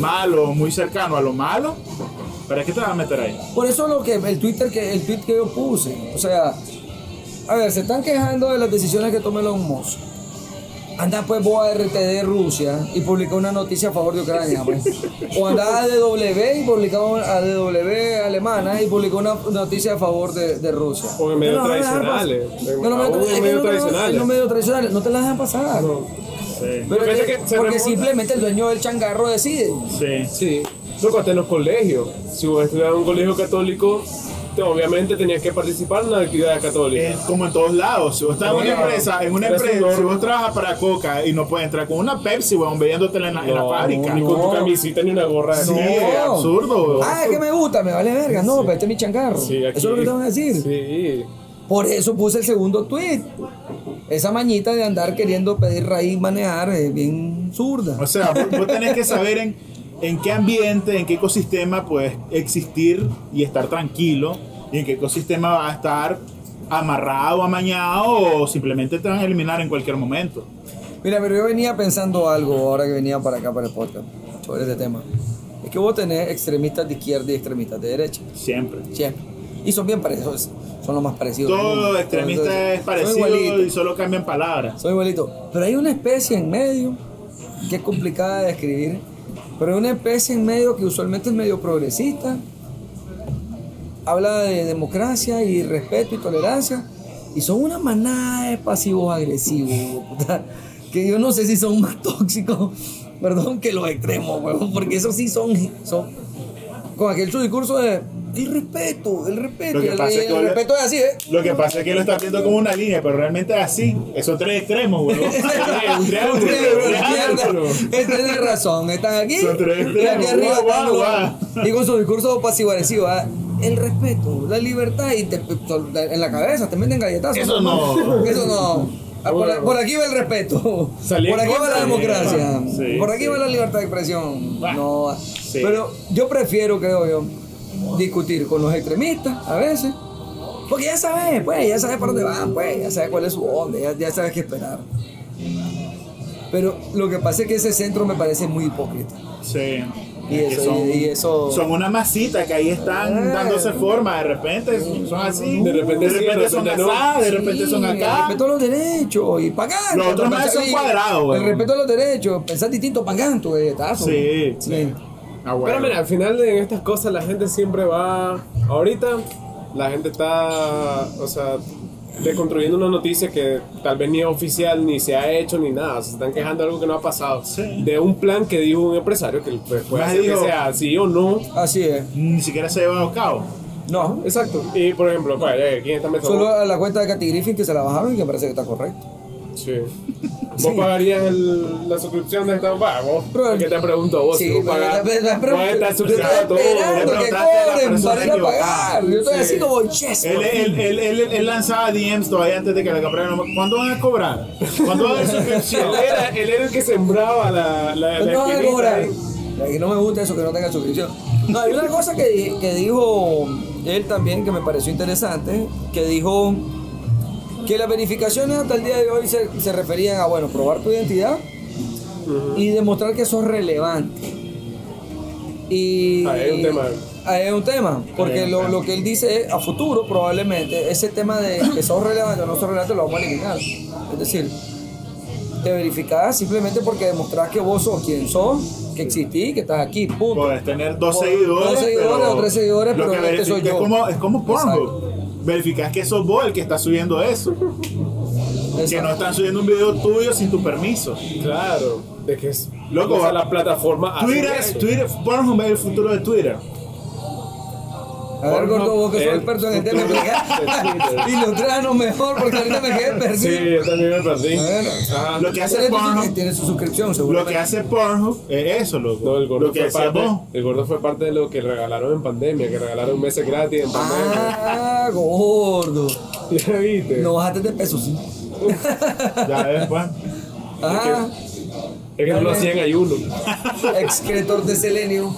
malo, muy cercano a lo malo. ¿Para qué te vas a meter ahí?
Por eso lo que el Twitter que el tweet que yo puse, o sea, a ver, se están quejando de las decisiones que tome Elon Musk. Anda pues vos a RTD Rusia y publica una noticia a favor de Ucrania, pues. O anda a DW y publica a DW alemana y publica una noticia a favor de, de Rusia.
O en medios
No, no, no, no,
tradicionales.
no, no, no,
en medios
no, no, no,
tradicionales.
los medios tradicionales, no te las dejan pasar.
No.
Sí.
Pero que- porque
remonta-
simplemente el dueño del changarro decide.
Sí.
Sí, loco, hasta en los colegios. Si vos estudias en un colegio católico, obviamente tenías que participar en la actividad católica.
Es como en todos lados. Si vos estás en una empresa, en una empresa, si vos trabajas para Coca y no puedes entrar con una Pepsi, weón, bebiéndotela en la, en la fábrica.
Ni con tu camisita ni una gorra de
Sí,
No.
es absurdo, weón.
Ah, es que me gusta, me vale verga. No, pero este es mi chancarro.
Sí, aquí-
Eso es lo que te van a decir.
Sí.
Por eso puse el segundo tweet. Esa mañita de andar queriendo pedir raíz manejar es bien zurda.
O sea, vos, vos tenés que saber en, en qué ambiente, en qué ecosistema puedes existir y estar tranquilo, y en qué ecosistema va a estar amarrado, amañado o simplemente te van a eliminar en cualquier momento.
Mira, pero yo venía pensando algo ahora que venía para acá para el podcast sobre este tema. Es que vos tenés extremistas de izquierda y extremistas de derecha.
Siempre.
Siempre. Y son bien parecidos. Son los más parecidos.
Todo extremista
Entonces,
es parecido y solo cambian palabras.
Son igualitos. Pero hay una especie en medio que es complicada de describir. Pero hay una especie en medio que usualmente es medio progresista. Habla de democracia y respeto y tolerancia. Y son una manada de pasivos agresivos. puta, Que yo no sé si son más tóxicos, perdón, que los extremos, huevón, Porque esos sí son, son con aquel su discurso de el respeto, el respeto.
Lo que
y el,
pasa es que
el respeto es así, ¿eh?
Lo que pasa es que lo estás viendo como una línea, pero realmente es así. Esos tres extremos, un triángulo.
Este tiene razón, están aquí
Son tres
y aquí
extremos,
arriba los- y con su discurso pasivo agresivo, ¿ah? El respeto, la libertad y te- en la cabeza te meten galletazos.
Eso no.
Eso no. Ah, Por, por aquí va el respeto.
Salí
por aquí va la democracia.
sí,
por aquí
sí.
va la libertad de expresión.
Bah,
No.
sí.
Pero yo prefiero, creo yo, discutir con los extremistas a veces. Porque ya sabes, pues, ya sabes para dónde van, pues, ya sabes cuál es su onda, ya, ya sabes qué esperar. Pero lo que pasa es que ese centro me parece muy hipócrita.
Sí.
Y eso-
son,
y eso-
son una masita que ahí están
Eh.
dándose forma. De repente son, son así.
De repente de
son
no.
así, de repente
Sí,
son
El
acá.
respeto a los derechos y pagar.
Los otros más son cuadrados, güey.
El respeto a los derechos, pensar distinto, pagan tu galletazo.
Sí.
sí.
Ah, bueno.
Pero mira, al final en estas cosas la gente siempre va. Ahorita la gente está, o sea, deconstruyendo una noticia que tal vez ni es oficial, ni se ha hecho, ni nada. Se están quejando de algo que no ha pasado.
Sí.
De un plan que dijo un empresario que pues, puede ser que sea sí o no.
Así es.
Ni siquiera se ha llevado a cabo.
No.
Exacto. Y por ejemplo, pues, eh, ¿quién está metiendo?
Solo a la cuenta de Katy Griffin que se la bajaron y que parece que está correcto.
Sí. ¿Vos pagarías el- la suscripción de esta?
Pero-
que te pregunto vos
Sí,
si vos
pero-
Vos estás suscrito todo.
que cobren para ir a pagar. Yo estoy
Sí.
así como yes.
Él,
por fin.
él, él, él, él lanzaba DMs todavía antes de que la compraran. ¿Cuándo van a cobrar? ¿Cuándo va a suscripción?
Él era, él era el que sembraba la, la, la
No van a cobrar. Que no me gusta eso, que no tenga suscripción. No, hay una cosa que dijo él también que me pareció interesante, que dijo que las verificaciones hasta el día de hoy se, se referían a, bueno, probar tu identidad y demostrar que sos relevante. Y
Ahí hay un tema.
Ahí hay un tema, porque
un
lo,
tema.
lo que él dice es, a futuro probablemente ese tema de que sos relevante o no sos relevante lo vamos a eliminar. Es decir, te verificás simplemente porque demostrás que vos sos quien sos, que existís, que estás aquí, punto.
Puedes tener dos
Por-
seguidores.
dos seguidores
pero
o tres seguidores, pero
que
este soy yo.
Es como, es como Pornhub.
Exacto.
Verificas que sos vos el que está subiendo eso. Que no están subiendo un video tuyo sin tu permiso.
Claro, de que es.
Loco,
la plataforma
Twitter. Twitter, Pornhub es el futuro de Twitter.
A ver, gordo, vos que sos
El
experto en el tema. Ilustranos mejor, porque ahorita me quedé
Sí,
perdido.
yo también me perdí.
Bueno.
Ajá.
Lo que hace Pornhub,
tiene su suscripción,
lo
seguramente.
que hace Pornhub es eso, loco.
No, el gordo,
lo que
fue parte,
vos.
el gordo fue parte de lo que regalaron en pandemia, que regalaron meses gratis en pandemia.
Ah, gordo.
¿Ya viste?
No bajaste de peso, sí.
Ya después.
Ajá.
Es que lo hacían ayuno.
Excretor de selenio.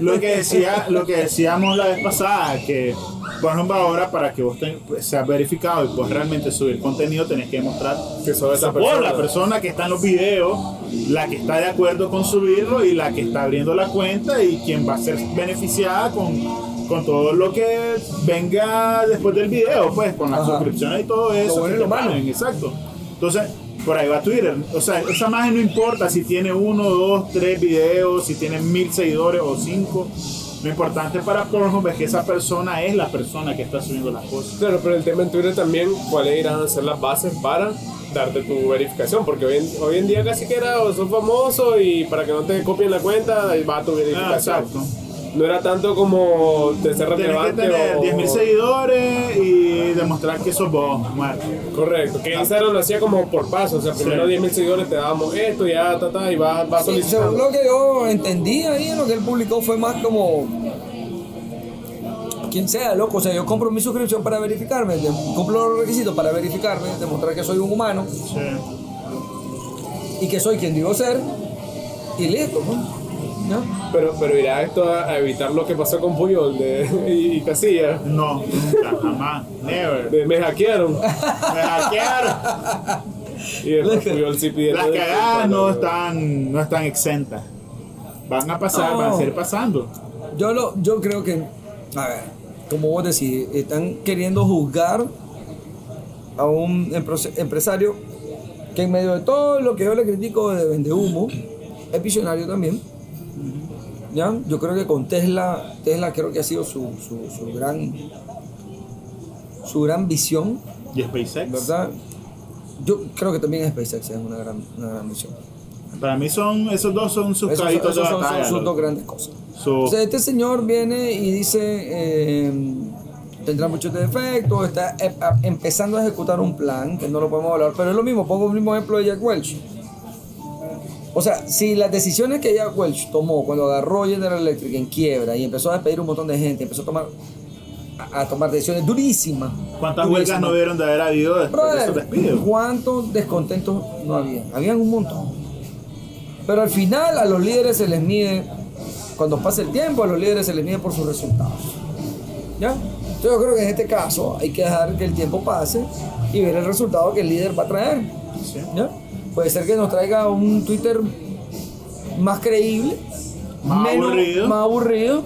Lo que decía, lo que decíamos la vez pasada, que Pornhub ahora para que vos te- seas verificado y puedas realmente subir contenido, tenés que demostrar
Que sos esa persona.
la persona que está en los videos, la que está de acuerdo con subirlo y la que está abriendo la cuenta y quien va a ser beneficiada con, con todo lo que venga después del video, pues con las
Ajá.
suscripciones y todo eso.
bueno y
que
lo malo.
Exacto. Entonces, por ahí va Twitter. O sea, esa imagen no importa si tiene uno, dos, tres videos, si tiene mil seguidores o cinco. Lo importante para Pornhub es que esa persona es la persona que está subiendo las cosas.
Claro, pero el tema en Twitter también, ¿cuáles irán a ser las bases para darte tu verificación? Porque hoy en, hoy en día casi que era o sos famoso y para que no te copien la cuenta, va tu
Ah,
verificación.
exacto.
No era tanto como de ser
Tienes que
relevante
tener
o...
10.000 seguidores y demostrar que sos vos, muerto.
Correcto, que Instagram lo hacía como por paso, o sea, primero
Sí.
10.000 seguidores te dábamos esto, ya, ta, ta, y va, va
Sí, según
solicitando.
lo que yo entendí ahí, lo que él publicó fue más como. Quien sea, loco. O sea, yo compro mi suscripción para verificarme, cumplo los requisitos para verificarme, demostrar que soy un humano
Sí.
y que soy quien digo ser, y listo, ¿no? ¿No?
Pero, pero irá esto a, a evitar lo que pasó con Puyol de, y, y Casilla.
No, nunca, jamás, never.
De, me hackearon.
Me hackearon.
Y después Puyol sí pidiendo
Las cagadas no están, no están exentas. Van a pasar,
No.
van a seguir pasando.
Yo, lo, yo creo que, a ver, como vos decís, están queriendo juzgar a un empresario que en medio de todo lo que yo le critico de vende humo, es visionario también. ¿Ya? Yo creo que con Tesla, Tesla creo que ha sido su, su, su gran su gran visión,
Y SpaceX.
¿verdad? Yo creo que también SpaceX es una gran, una gran visión.
Para mí son, esos dos son sus
Esos, esos
de
son,
batalla.
dos grandes cosas. O sea, este señor viene y dice, eh, tendrá muchos defectos, está eh, empezando a ejecutar un plan, que no lo podemos hablar, pero es lo mismo, pongo el mismo ejemplo de Jack Welch. O sea, si las decisiones que Jack Welch tomó cuando agarró General Electric en quiebra y empezó a despedir un montón de gente, empezó a tomar, a, a tomar decisiones durísimas.
¿Cuántas
durísimas.
huelgas no debieron de haber habido después de esos
Brother,
despidos?
¿cuántos descontentos no había? Habían un montón. Pero al final a los líderes se les mide, cuando pasa el tiempo, a los líderes se les mide por sus resultados. ¿Ya? Entonces yo creo que en este caso hay que dejar que el tiempo pase y ver el resultado que el líder va a traer.
Sí.
¿Ya? Puede ser que nos traiga un Twitter más creíble,
Más aburrido.
más aburrido,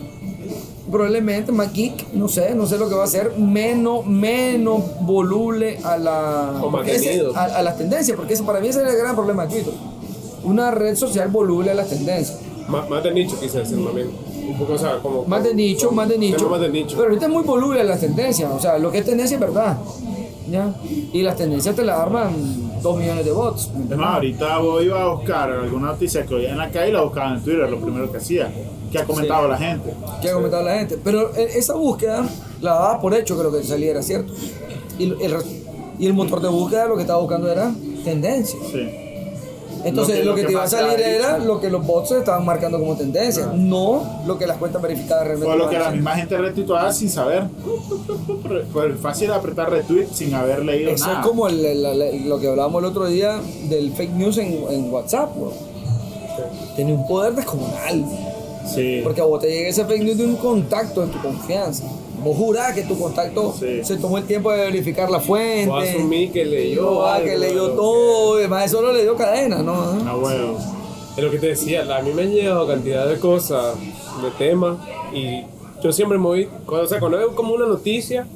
probablemente más geek, no sé, no sé lo que va a ser, menos, menos voluble a la ese- a, a las tendencias, porque ese, para mí ese es el gran problema de Twitter. Una red social voluble a las tendencias.
Más, más de nicho decir más bien. Un poco, o sea, como...
Más de nicho, más de nicho.
Más de nicho.
Pero ahorita es muy voluble a las tendencias. O sea, lo que es tendencia es verdad. ¿Ya? Y las tendencias te las arman dos millones de bots.
Es más, ahorita vos iba a buscar alguna noticia que oía en la calle la buscaba en Twitter, lo primero que hacía. Que ha comentado
Sí.
la gente.
que ha comentado la gente. Pero eh, esa búsqueda la daba por hecho que lo que salía era cierto. Y el, y el motor de búsqueda lo que estaba buscando era tendencia.
Sí.
Entonces lo que, te iba a salir era lo que los bots estaban marcando como tendencia, no lo que las cuentas verificadas realmente
O lo que la misma gente retuiteaba sin saber. Pues fácil apretar retweet sin haber leído
Eso
nada.
es como el- el- el- lo que hablábamos el otro día del fake news en, en WhatsApp. bro. Tiene un poder descomunal.
Sí.
Porque a vos te llega ese fake news de un contacto de tu confianza. Vos jurás que tu contacto
Sí.
se tomó el tiempo de verificar la fuente.
O asumí que leyó
Ah, que leyó todo. Además, eso no le dio cadena, ¿no?
No, huevo.
Es lo que te decía, a mí me han llegado cantidad de cosas, de temas, y yo siempre me voy, cuando, o sea, cuando veo como una noticia,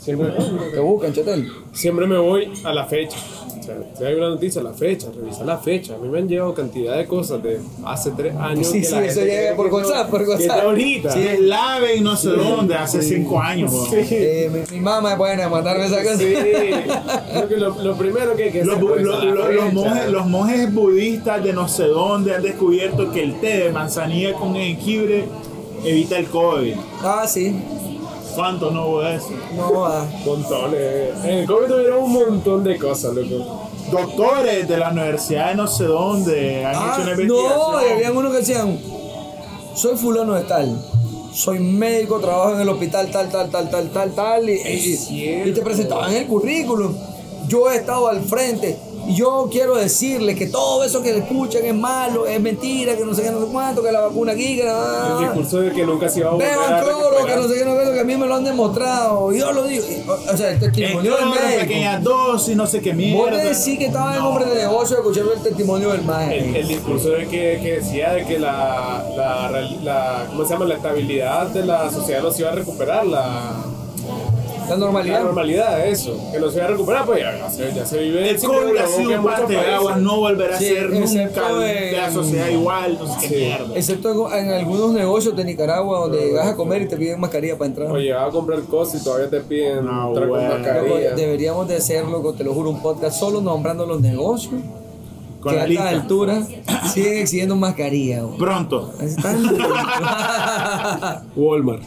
siempre,
Te buscan, chetel.
siempre me voy a la fecha. Sea, si hay una noticia, la fecha, revisa la fecha. A mí me han llegado cantidad de cosas de hace tres años.
Sí,
que
sí,
la
eso llega por WhatsApp, por WhatsApp.
ahorita.
Sí.
El lave y no sé dónde, hace cinco años. huevón.
Eh, mi, mi mamá es buena mandarme esa cosa.
Sí, creo que lo, lo primero que hay que
Los,
hacer
bu-
es
lo- lo- los monjes, los monjes budistas de no sé dónde han descubierto que el té de manzanilla con jengibre evita el COVID.
Ah, sí.
¿Cuánto no hubo de eso?
No, ah.
Montones. En el COVID tuvieron un montón de cosas, loco.
Doctores de la universidad de no sé dónde han
Ah,
hecho una
no,
investigación.
y habían unos que decían, soy fulano de tal, soy médico, trabajo en el hospital tal, tal, tal, tal, tal, tal, y, y- te presentaban el currículum. Yo he estado al frente yo quiero decirle que todo eso que escuchan es malo, es mentira, que no sé qué, no sé cuánto, que la vacuna aquí, que
El
la...
discurso de que nunca se iba a volver
Beban
a
cloro, que no sé qué, no sé qué, que a mí me lo han demostrado. Yo lo digo. y, O sea, el
En
testimonio del médico.
pequeñas dosis, no sé qué
Vos
mierda.
le decís que estaba en hombre de negocio escuchando el testimonio del
El,
maestro.
el discurso de que, que decía de que la, la, la, ¿cómo se llama? la estabilidad de la sociedad no se iba a recuperar, la,
La
la
normalidad.
normalidad, eso, que no se iba a recuperar, pues ya, ya se, ya se vive
El COVID ha sido un parte de
países-
aguas, no volverá a
Sí,
ser nunca
excepto
de la
en-
sociedad igual, no sé qué
Sí.
mierda.
Excepto en, en algunos negocios de Nicaragua donde llegas a comer y te piden mascarilla para entrar.
O llegaba a comprar cosas y todavía te piden
No,
entrar con
bueno.
Mascarilla.
deberíamos de hacer, loco, te lo juro, un podcast solo nombrando los negocios
Con
que
la
a
lista.
esta altura siguen exigiendo mascarilla. güey.
Pronto.
Están-
Walmart.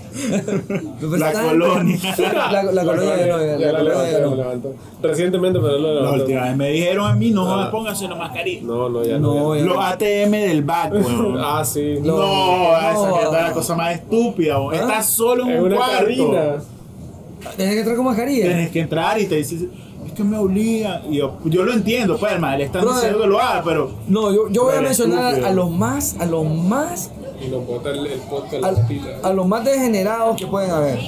La colonia.
La, la colonia de no,
Ya
la colonia
levantó,
de
ya
no.
la levantó. Recientemente, pero lo
La
levantó.
última vez me dijeron a mí, no,
Ah.
pónganse la mascarilla.
No, no, ya
No,
no. ya.
Los ATM del back, weón.
Ah, sí.
No,
No,
esa
no.
está la cosa más estúpida, weón.
¿Ah?
Estás solo en
En
un
una
cuarto.
cabina.
Tienes que entrar con mascarilla.
Tienes que entrar y te dices, es que me obliga. Y yo, yo lo entiendo, pues, hermano, le están
Brother.
diciendo que lo haga, pero.
No, yo, yo voy a mencionar
estúpido.
a los más, a los más,
Y nos bota el, el podcast en
a, los más degenerados que pueden haber.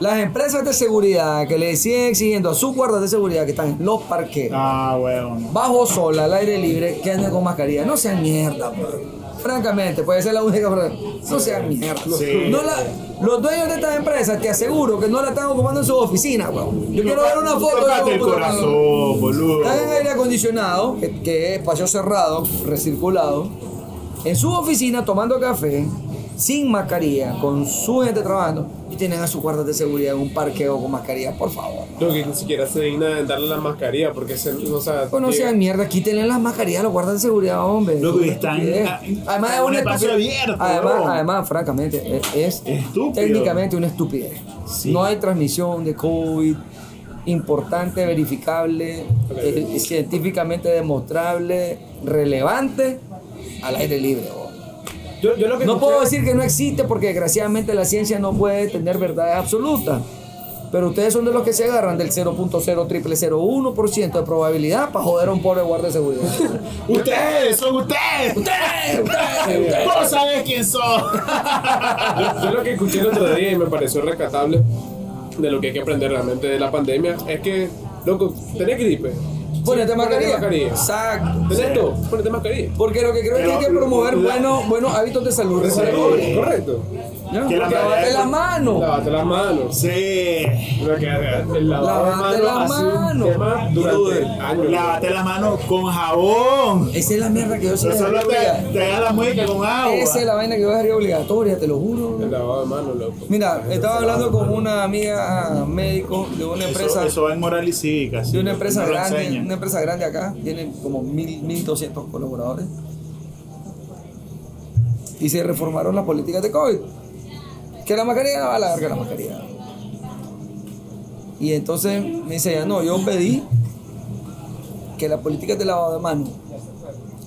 Las empresas de seguridad que le siguen exigiendo a sus guardas de seguridad que están en los parques,
Ah, weón.
bajo sol, al aire libre, que anden con mascarilla. No sean mierda, bro. Francamente, puede ser la única. No sean mierda.
Sí.
No la, los dueños de estas empresas, te aseguro que no la están ocupando en su oficina, weón. Yo quiero ver una foto de
el corazón, boludo.
Están en aire acondicionado, que, que es espacio cerrado, recirculado, en su oficina tomando café, sin mascarilla, con su gente trabajando, y tienen a sus guardas de seguridad en un parqueo con mascarilla, por favor.
Lo que ni siquiera se digna de darle la mascarilla porque se, o sea,
Pues no
llega-
sean mierda, quítenle las mascarillas a los guardas de seguridad, hombre.
Y
Es
están-
Además, es
un
una
espacio
estupidez.
abierto,
Además,
weón.
además, francamente, es, es
Estúpido.
técnicamente una estupidez.
Sí.
No hay transmisión de COVID importante, verificable, eh, científicamente demostrable, relevante al aire libre. Weón.
yo, yo lo que
No puedo decir que no existe porque desgraciadamente la ciencia no puede tener verdades absolutas. Pero ustedes son de los que se agarran del 0.00001% de probabilidad para joder a un pobre guardia de seguridad.
Ustedes, son ustedes.
¡Ustedes! ¡Ustedes! ustedes.
Vos sabés quién son.
Yo, yo lo que escuché el otro día y me pareció rescatable de lo que hay que aprender realmente de la pandemia es que, loco, tenés gripe.
Ponete
Sí,
mascarilla.
mascarilla.
Exacto.
¿Tenés esto? Ponete mascarilla.
Porque lo que creo es que hay que promover buenos, buenos hábitos de salud.
Correcto.
¿Ya?
Que la
Lávate las manos.
Lávate las manos.
Sí.
Lo que- El lavado
Lávate
manos tema durante años.
Lávate las manos con jabón.
Esa es la mierda que yo
No solo te, te hagas la mueca con agua.
Esa es la vaina que yo dejaría obligatoria, te lo juro.
El lavado de manos, loco.
Mira, estaba hablando con una amiga médico de una empresa,
Eso, eso va en moral y cívica. sí.
de una empresa
No
grande, una empresa grande acá, tiene como mil, 1200 colaboradores. Y se reformaron las políticas de COVID. Que la mascarilla va a larga la mascarilla. Y entonces me dice ella, no, yo pedí que las políticas de lavado de manos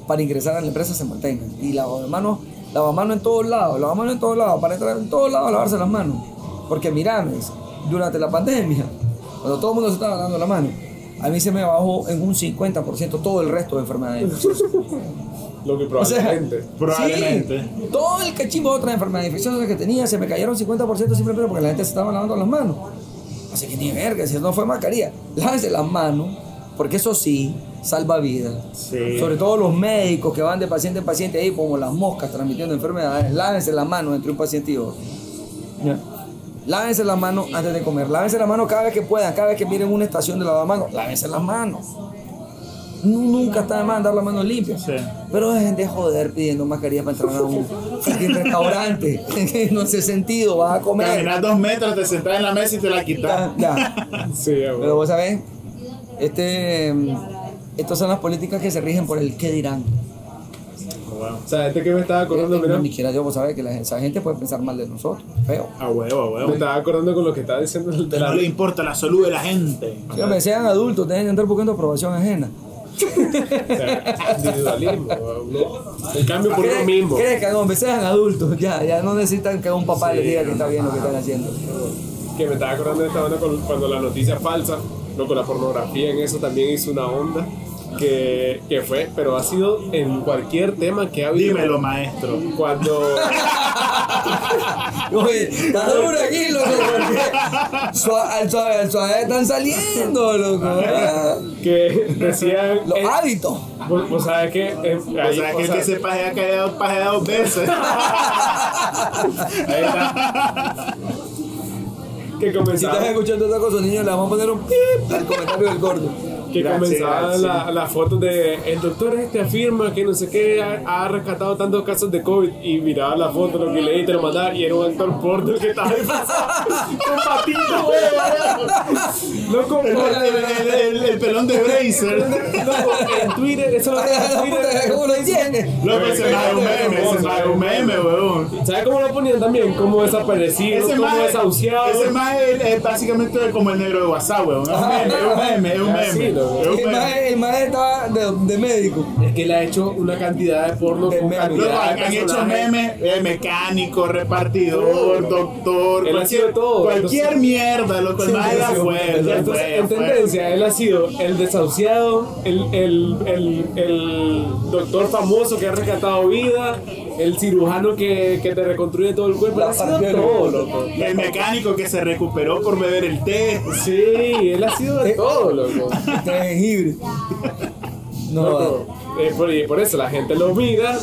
para ingresar a la empresa se mantengan. Y lavado de manos, lavado de manos en todos lados, lavado de manos en todos lados, para entrar en todos lados a lavarse las manos. Porque mira, me dice, durante la pandemia, cuando todo el mundo se estaba lavando la mano, a mí se me bajó en un 50% todo el resto de enfermedades.
Lo que
O sea,
probablemente.
Probablemente.
sí, todo el cachimbo de otras enfermedades infecciosas que tenía se me cayeron 50% simplemente porque la gente se estaba lavando las manos. Así que ni verga, si no fue mascarilla, lávense las manos, porque eso sí salva vidas.
Sí.
Sobre todo los médicos que van de paciente en paciente ahí como las moscas transmitiendo enfermedades, lávense las manos entre un paciente y otro. Ya. Lávense las manos antes de comer, lávense las manos cada vez que puedan, cada vez que miren una estación de lavamanos, lávense las manos. Nunca está de más andar las manos limpias.
Sí.
Pero dejen de joder pidiendo mascarilla para entrar a un restaurante. no hace sentido, vas a comer.
Caminar dos metros, te sentás en la mesa y te la quitas.
Ya, ya.
Sí,
Pero vos sabés, este, estas son las políticas que se rigen por el qué dirán.
O sea, este que me estaba acordando, mira.
No, ni siquiera yo, vos sabés que la, esa gente puede pensar mal de nosotros. Feo.
a huevo, a
Me
huevo.
estaba acordando con lo que estaba diciendo el de la.
No le importa la salud de la gente.
Si me sean adultos, deben de andar buscando aprobación ajena.
O sea, individualismo. ¿no? El cambio por uno mismo.
Crezcan, hombre, sean adultos, ya, ya no necesitan que un papá les diga que está bien lo que están haciendo.
Que me estaba acordando de esta onda con- cuando la noticia falsa, no, con la pornografía en eso también hizo una onda. Que, que fue, pero ha sido en cualquier tema que ha habido.
Dímelo, maestro.
Cuando.
Oye, está duro aquí, loco, porque al suave, al suave están saliendo, loco.
que decían.
Los
eh,
hábitos.
vos, vos sabés que. eh, ahí,
que el
sea,
que se pajea callado, pajea dos veces.
ahí está. que
Si estás
comenzaba.
escuchando otra cosa, niños, le vamos a poner un pip al comentario del gordo.
Que comenzaban
gracias.
la- las fotos de el doctor este afirma que no sé qué ha, ha rescatado tantos casos de COVID y miraba la foto, lo que leí te lo mandaba y era un actor porno que estaba disfrazado con patitas, güey. Loco,
El, el- el- el- el pelón de Bracer.
loco, en Twitter, eso lo en Twitter.
¿Cómo lo entiendes?
Loco, ese es un meme, ese es un meme, weón.
¿Sabes cómo lo ponían también? Como desaparecido,
Ese
como desahuciado.
ese más es, básicamente como el negro de WhatsApp, weón. Es un meme, es un meme, es un
Ah,
meme.
Loco.
Es un
El
meme.
maje, el maje estaba de, de médico.
Es que él ha hecho una cantidad de porno
De memes.
Han,
de
han hecho memes, eh, mecánico, repartidor, doctor,
Él ha sido
cualquier,
todo.
cualquier
Entonces-
mierda, el más era fue,
Entonces, en tendencia, él ha sido el desahuciado, el, el, el, el doctor famoso que ha rescatado vida, el cirujano que, que te reconstruye todo el cuerpo.
La
ha sido todo, loco.
El mecánico que se recuperó por beber el té.
Sí, él ha sido de todo, loco.
Jengibre. No,
Loco, eh, por, y por eso la gente lo mira,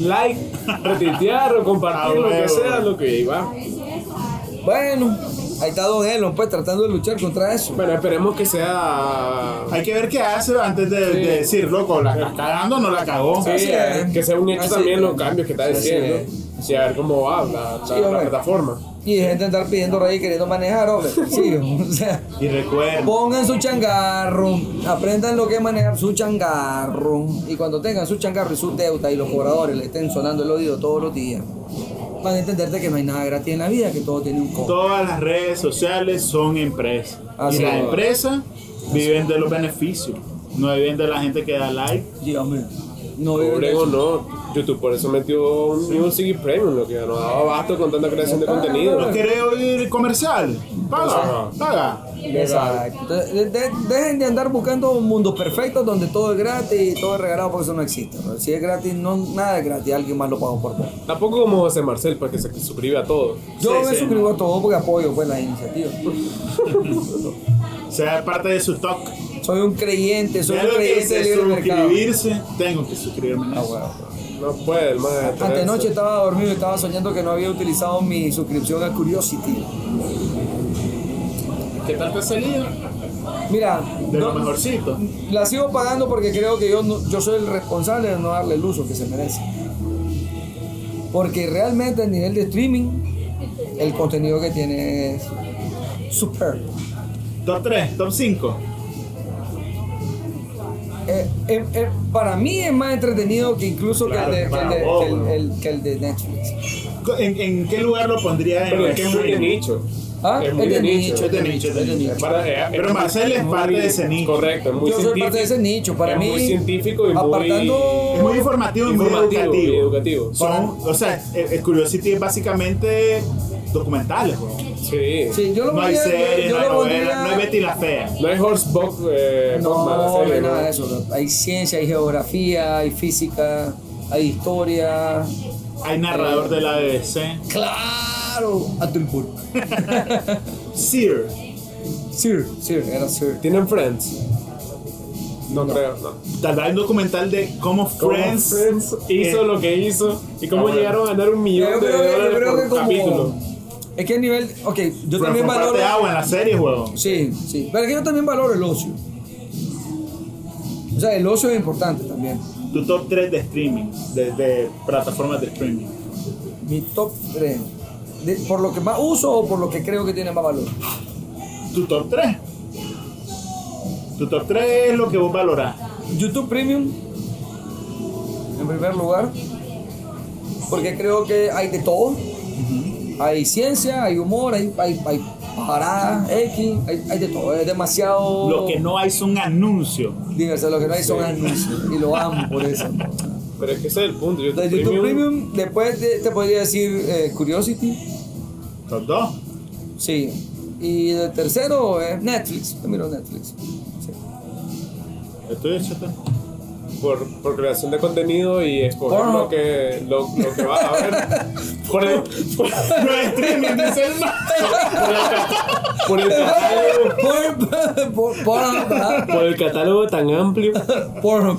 like, retuitear o compartir,
Ah,
lo que sea, lo que va.
bueno, ahí está Don Elon, pues tratando de luchar contra eso.
Bueno, esperemos que sea.
Hay que ver qué hace antes de, de decir, loco, la estás cagando o no la cagó.
Sí, eh,
es.
que sea un hecho
Así
también
es.
los cambios que está diciendo.
es.
Y a ver cómo va la, la-
Sí,
la
hombre.
plataforma.
Y de gente andar pidiendo rey queriendo manejar, hombre. Sí, o sea.
Y recuerda,
Pongan su changarro, aprendan lo que es manejar su changarro. Y cuando tengan su changarro y su deuda y los cobradores le estén sonando el oído todos los días, van a entenderte que no hay nada gratis en la vida, que todo tiene un costo.
todas las redes sociales son empresas.
Así
y las
es.
empresas viven de los beneficios. No viven de la gente que da like.
Sí, hombre. No eso.
no. YouTube por eso metió un Music Premium, lo que no daba abasto con tanta creación de contenido.
¿No querés oír comercial? Paga, paga.
Exacto. Entonces, de- de- dejen de andar buscando mundos perfectos donde todo es gratis y todo es regalado porque eso no existe. ¿no? Si es gratis, no, nada es gratis, alguien más lo pagó por vos.
Tampoco como José Marcel, para que se suscribe a todo.
Yo
Sí,
me
sí.
suscribo a todo porque apoyo pues, las iniciativas.
Sea parte de su talk.
Soy un creyente, soy
Ya
un creyente
dice
libre mercado.
suscribirse, tengo que suscribirme.
Ah, bueno.
No puede, el.
Antenoche estaba dormido y estaba soñando que no había utilizado mi suscripción a Curiosity.
¿Qué tal te ha salido?
Mira,
De
no-
lo mejorcito.
la sigo pagando porque creo que yo, no- yo soy el responsable de no darle el uso que se merece. Porque realmente a nivel de streaming, el contenido que tiene es super.
Top 3, top 5.
Eh, eh, eh, para mí es más entretenido que incluso
Claro,
que, el de, que, el de,
vos,
que el- el- que el de Netflix.
¿En, en qué lugar lo pondrías en
es es muy de nicho.
¿Ah?
Es muy de nicho.
es de nicho, es de nicho.
Eh,
Pero
es-
Marcel es
muy-
parte de ese nicho.
Correcto, es muy
Yo soy parte de ese nicho. Para
es
mí,
muy científico y muy-
apartando-
Es muy informativo y muy educativo.
y educativo.
Son, o sea, el, el Curiosity es básicamente documentales, bro.
Sí.
Sí, yo lo
No hay series,
yo
no hay
lo
novela,
pondría-
no hay Betty la Fea.
No es Horsebox, eh,
No,
la
no hay
¿no?
nada de eso. Hay ciencia, hay geografía, hay física, hay historia.
Hay narrador de la BBC.
¡Claro! Abdulpur.
Sir.
Sir, Sir, era Sir.
¿Tienen Friends? No, creo, no.
Tal vez hay un documental de cómo
Cómo
Friends,
hizo
eh,
lo que hizo y cómo
Ah, bueno.
llegaron a ganar un millón
Yo
de
creo que, yo
dólares
creo
por
que como. Es que a nivel. Ok, yo
Pero
también valoro.
de agua en la serie, huevón.
Sí, sí. Pero es que yo también valoro el ocio. O sea, el ocio es importante también.
Tu top 3 de streaming, de, de plataformas de streaming.
Mi top 3. ¿Por lo que más uso o por lo que creo que tiene más valor?
Tu top 3. Tu top 3 es lo que vos valorás.
YouTube Premium, en primer lugar, porque creo que hay de todo. Hay ciencia, hay humor, hay, hay, hay paradas, X, hay, hay de todo. Es demasiado
Lo que no hay son anuncios.
diverso. Lo que no hay son anuncios. Y lo amo por eso.
Pero es que ese es el punto. YouTube,
De YouTube
Premium,
Premium, después de- te podría decir eh, Curiosity.
Top 2.
Sí. Y el tercero es Netflix. Yo miro Netflix. Sí.
Estoy hecho.
Por, por creación de contenido y escoger
Porno.
lo que, lo, lo que vas a ver. Por el, por,
No es streaming, dice el
por el catálogo,
Por- por- por-
por el catálogo tan amplio.
por-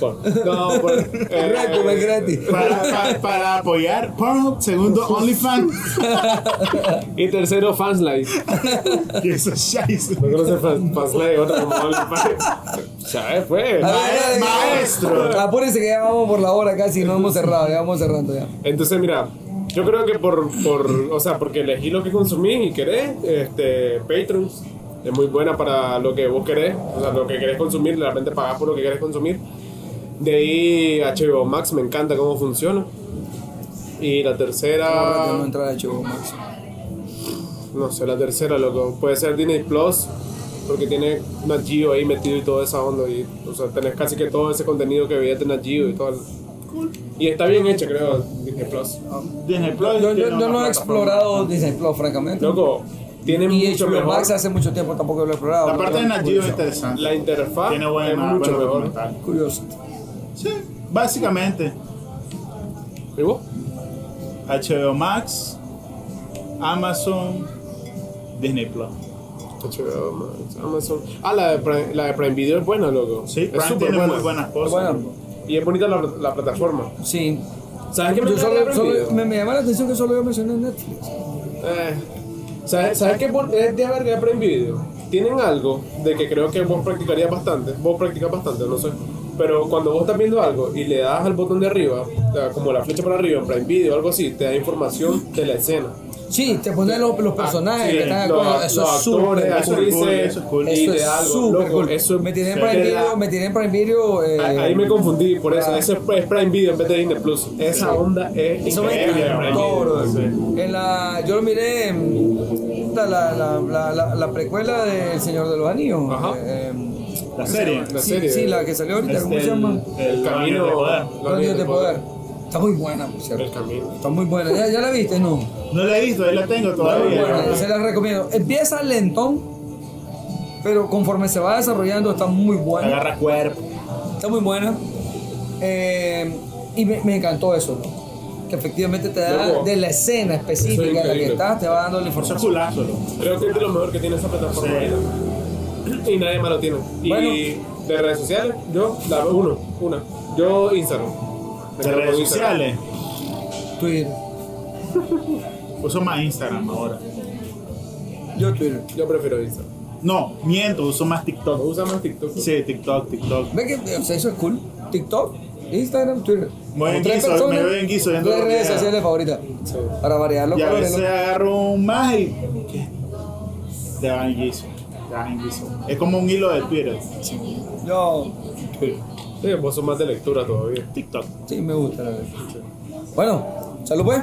Por- no, por, eh,
Gratis, pues, gratis.
Para, para, para apoyar Pornhub, segundo OnlyFans.
y tercero, Fanslight.
Que eso es scheiße.
No conoce Fans- Fanslight, otro como OnlyFans. ¿Sabes? Pues.
A ver,
Maestro.
Apúrense que ya vamos por la hora casi, no hemos cerrado, ya vamos cerrando ya.
Entonces, mira, yo creo que por, por o sea, porque elegí lo que consumís y querés, este, Patreon es muy buena para lo que vos querés, o sea, lo que querés consumir, realmente pagás por lo que querés consumir. De ahí HBO Max, me encanta cómo funciona. Y la tercera,
no entrar a HBO Max.
no sé, la tercera, loco, puede ser Disney Plus, porque tiene Nat Geo ahí metido y toda esa onda, y, o sea, tenés casi que todo ese contenido que veías de Nat Geo y todo. el- Y está bien hecha, creo, Disney Plus.
Disney Plus.
Yo, no he explorado Disney Plus, francamente.
Loco, tiene
y
mucho
HBO
mejor.
Max hace mucho tiempo tampoco lo he explorado.
La parte de. Nat Geo es interesante.
La interfaz
Tiene
es
buena,
mucho
buena
mejor.
documental.
Curioso.
Sí, básicamente.
¿Y vos?
HBO Max, Amazon, Disney Plus.
HBO Max, Amazon. Ah, la de, Prime, la de Prime Video es buena, loco.
Sí,
es
Prime
súper
tiene
buena.
muy buenas cosas.
Bueno.
Y es bonita la, la plataforma.
Sí.
¿Sabes qué me
Yo solo, solo- me, me llama la atención que solo yo mencioné en Netflix.
Eh, ¿Sabes, ¿Sabes qué por- es de verga de Prime Video? Tienen algo de que creo que vos practicarías bastante. Vos practicas bastante, no sé. Pero cuando vos estás viendo algo y le das al botón de arriba, o sea, como la flecha para arriba en Prime Video o algo así, te da información de la escena.
Sí, te ponen los, los personajes
sí,
que están
Los,
actuando. Eso
los
es súper
actores,
eso
eso
es cool,
dice,
eso es cool.
Eso es súper cool.
eso
me tiré en
se
Prime Video, me tiré en Prime Video. eh,
Ahí ahí me confundí, por eso.
ah.
Ese es Prime Video en vez de Disney Plus. Esa onda es
Eso me
increíble. Prime
encantó. En la, yo lo miré en la, la, la, la, la- la precuela de El Señor de los Anillos.
Ajá.
Eh,
La serie.
La
sí,
serie.
sí, la que salió ahorita, ¿cómo se llama?
El, el
Camino
de poder.
Los
de Poder. Está muy buena, por cierto.
El camino.
Está muy buena. ¿Ya, ya la viste? No.
No la he visto, ahí la tengo
Está muy buena,
todavía.
se la recomiendo. Empieza lentón, pero conforme se va desarrollando está muy buena.
Agarra cuerpo.
Está muy buena. Eh, y me, me encantó eso, ¿no? Que efectivamente te da de la escena específica en la que estás, te va dando la información.
Creo que es de lo mejor que tiene esa plataforma.
Sí.
Y nadie más lo tiene. Y de redes sociales, yo, la uno, una. Yo Instagram.
De redes
Instagram.
sociales.
Twitter.
Uso más Instagram ahora.
Yo Twitter.
Yo prefiero Instagram.
No, miento, uso más TikTok.
gusta más TikTok.
Sí, TikTok, TikTok.
Ve que o sea, eso es cool. TikTok, Instagram, Twitter.
Muy
Como
en guiso,
personas,
me veo en guiso
Tres redes sociales favoritas.
Sí.
Para variar los
Y a
colores.
veces
¿no?
agarro un más y. ¿qué? Te van en guiso. Te van en guiso. Es como un hilo de Twitter.
Yo, Twitter.
Sí, vos sos más de lectura todavía.
TikTok.
Sí, me gusta la verdad. Bueno, salud pues.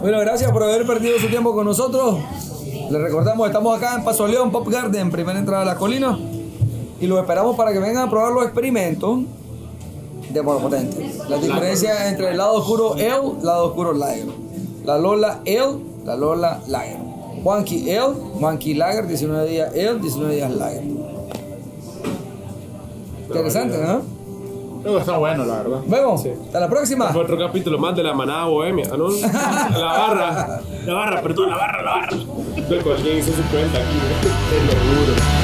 Bueno, gracias por haber perdido su tiempo con nosotros. Les recordamos, estamos acá en Paso León, Pop Garden, primera entrada a la colina. Y los esperamos para que vengan a probar los experimentos de Potente. La diferencia entre el lado oscuro El, lado oscuro Lager. La Lola El, la Lola Lager. Juanqui El, Juanqui Lager, 19 días El, 19 días Lager. Interesante, ¿no?
Creo que está bueno, la verdad.
Vemos.
Sí.
Hasta la próxima.
Fue otro capítulo más de la manada bohemia, ¿no? La barra.
La barra, perdón, la barra, la barra.
Alguien hizo su cuenta aquí, ¿no? Te lo juro.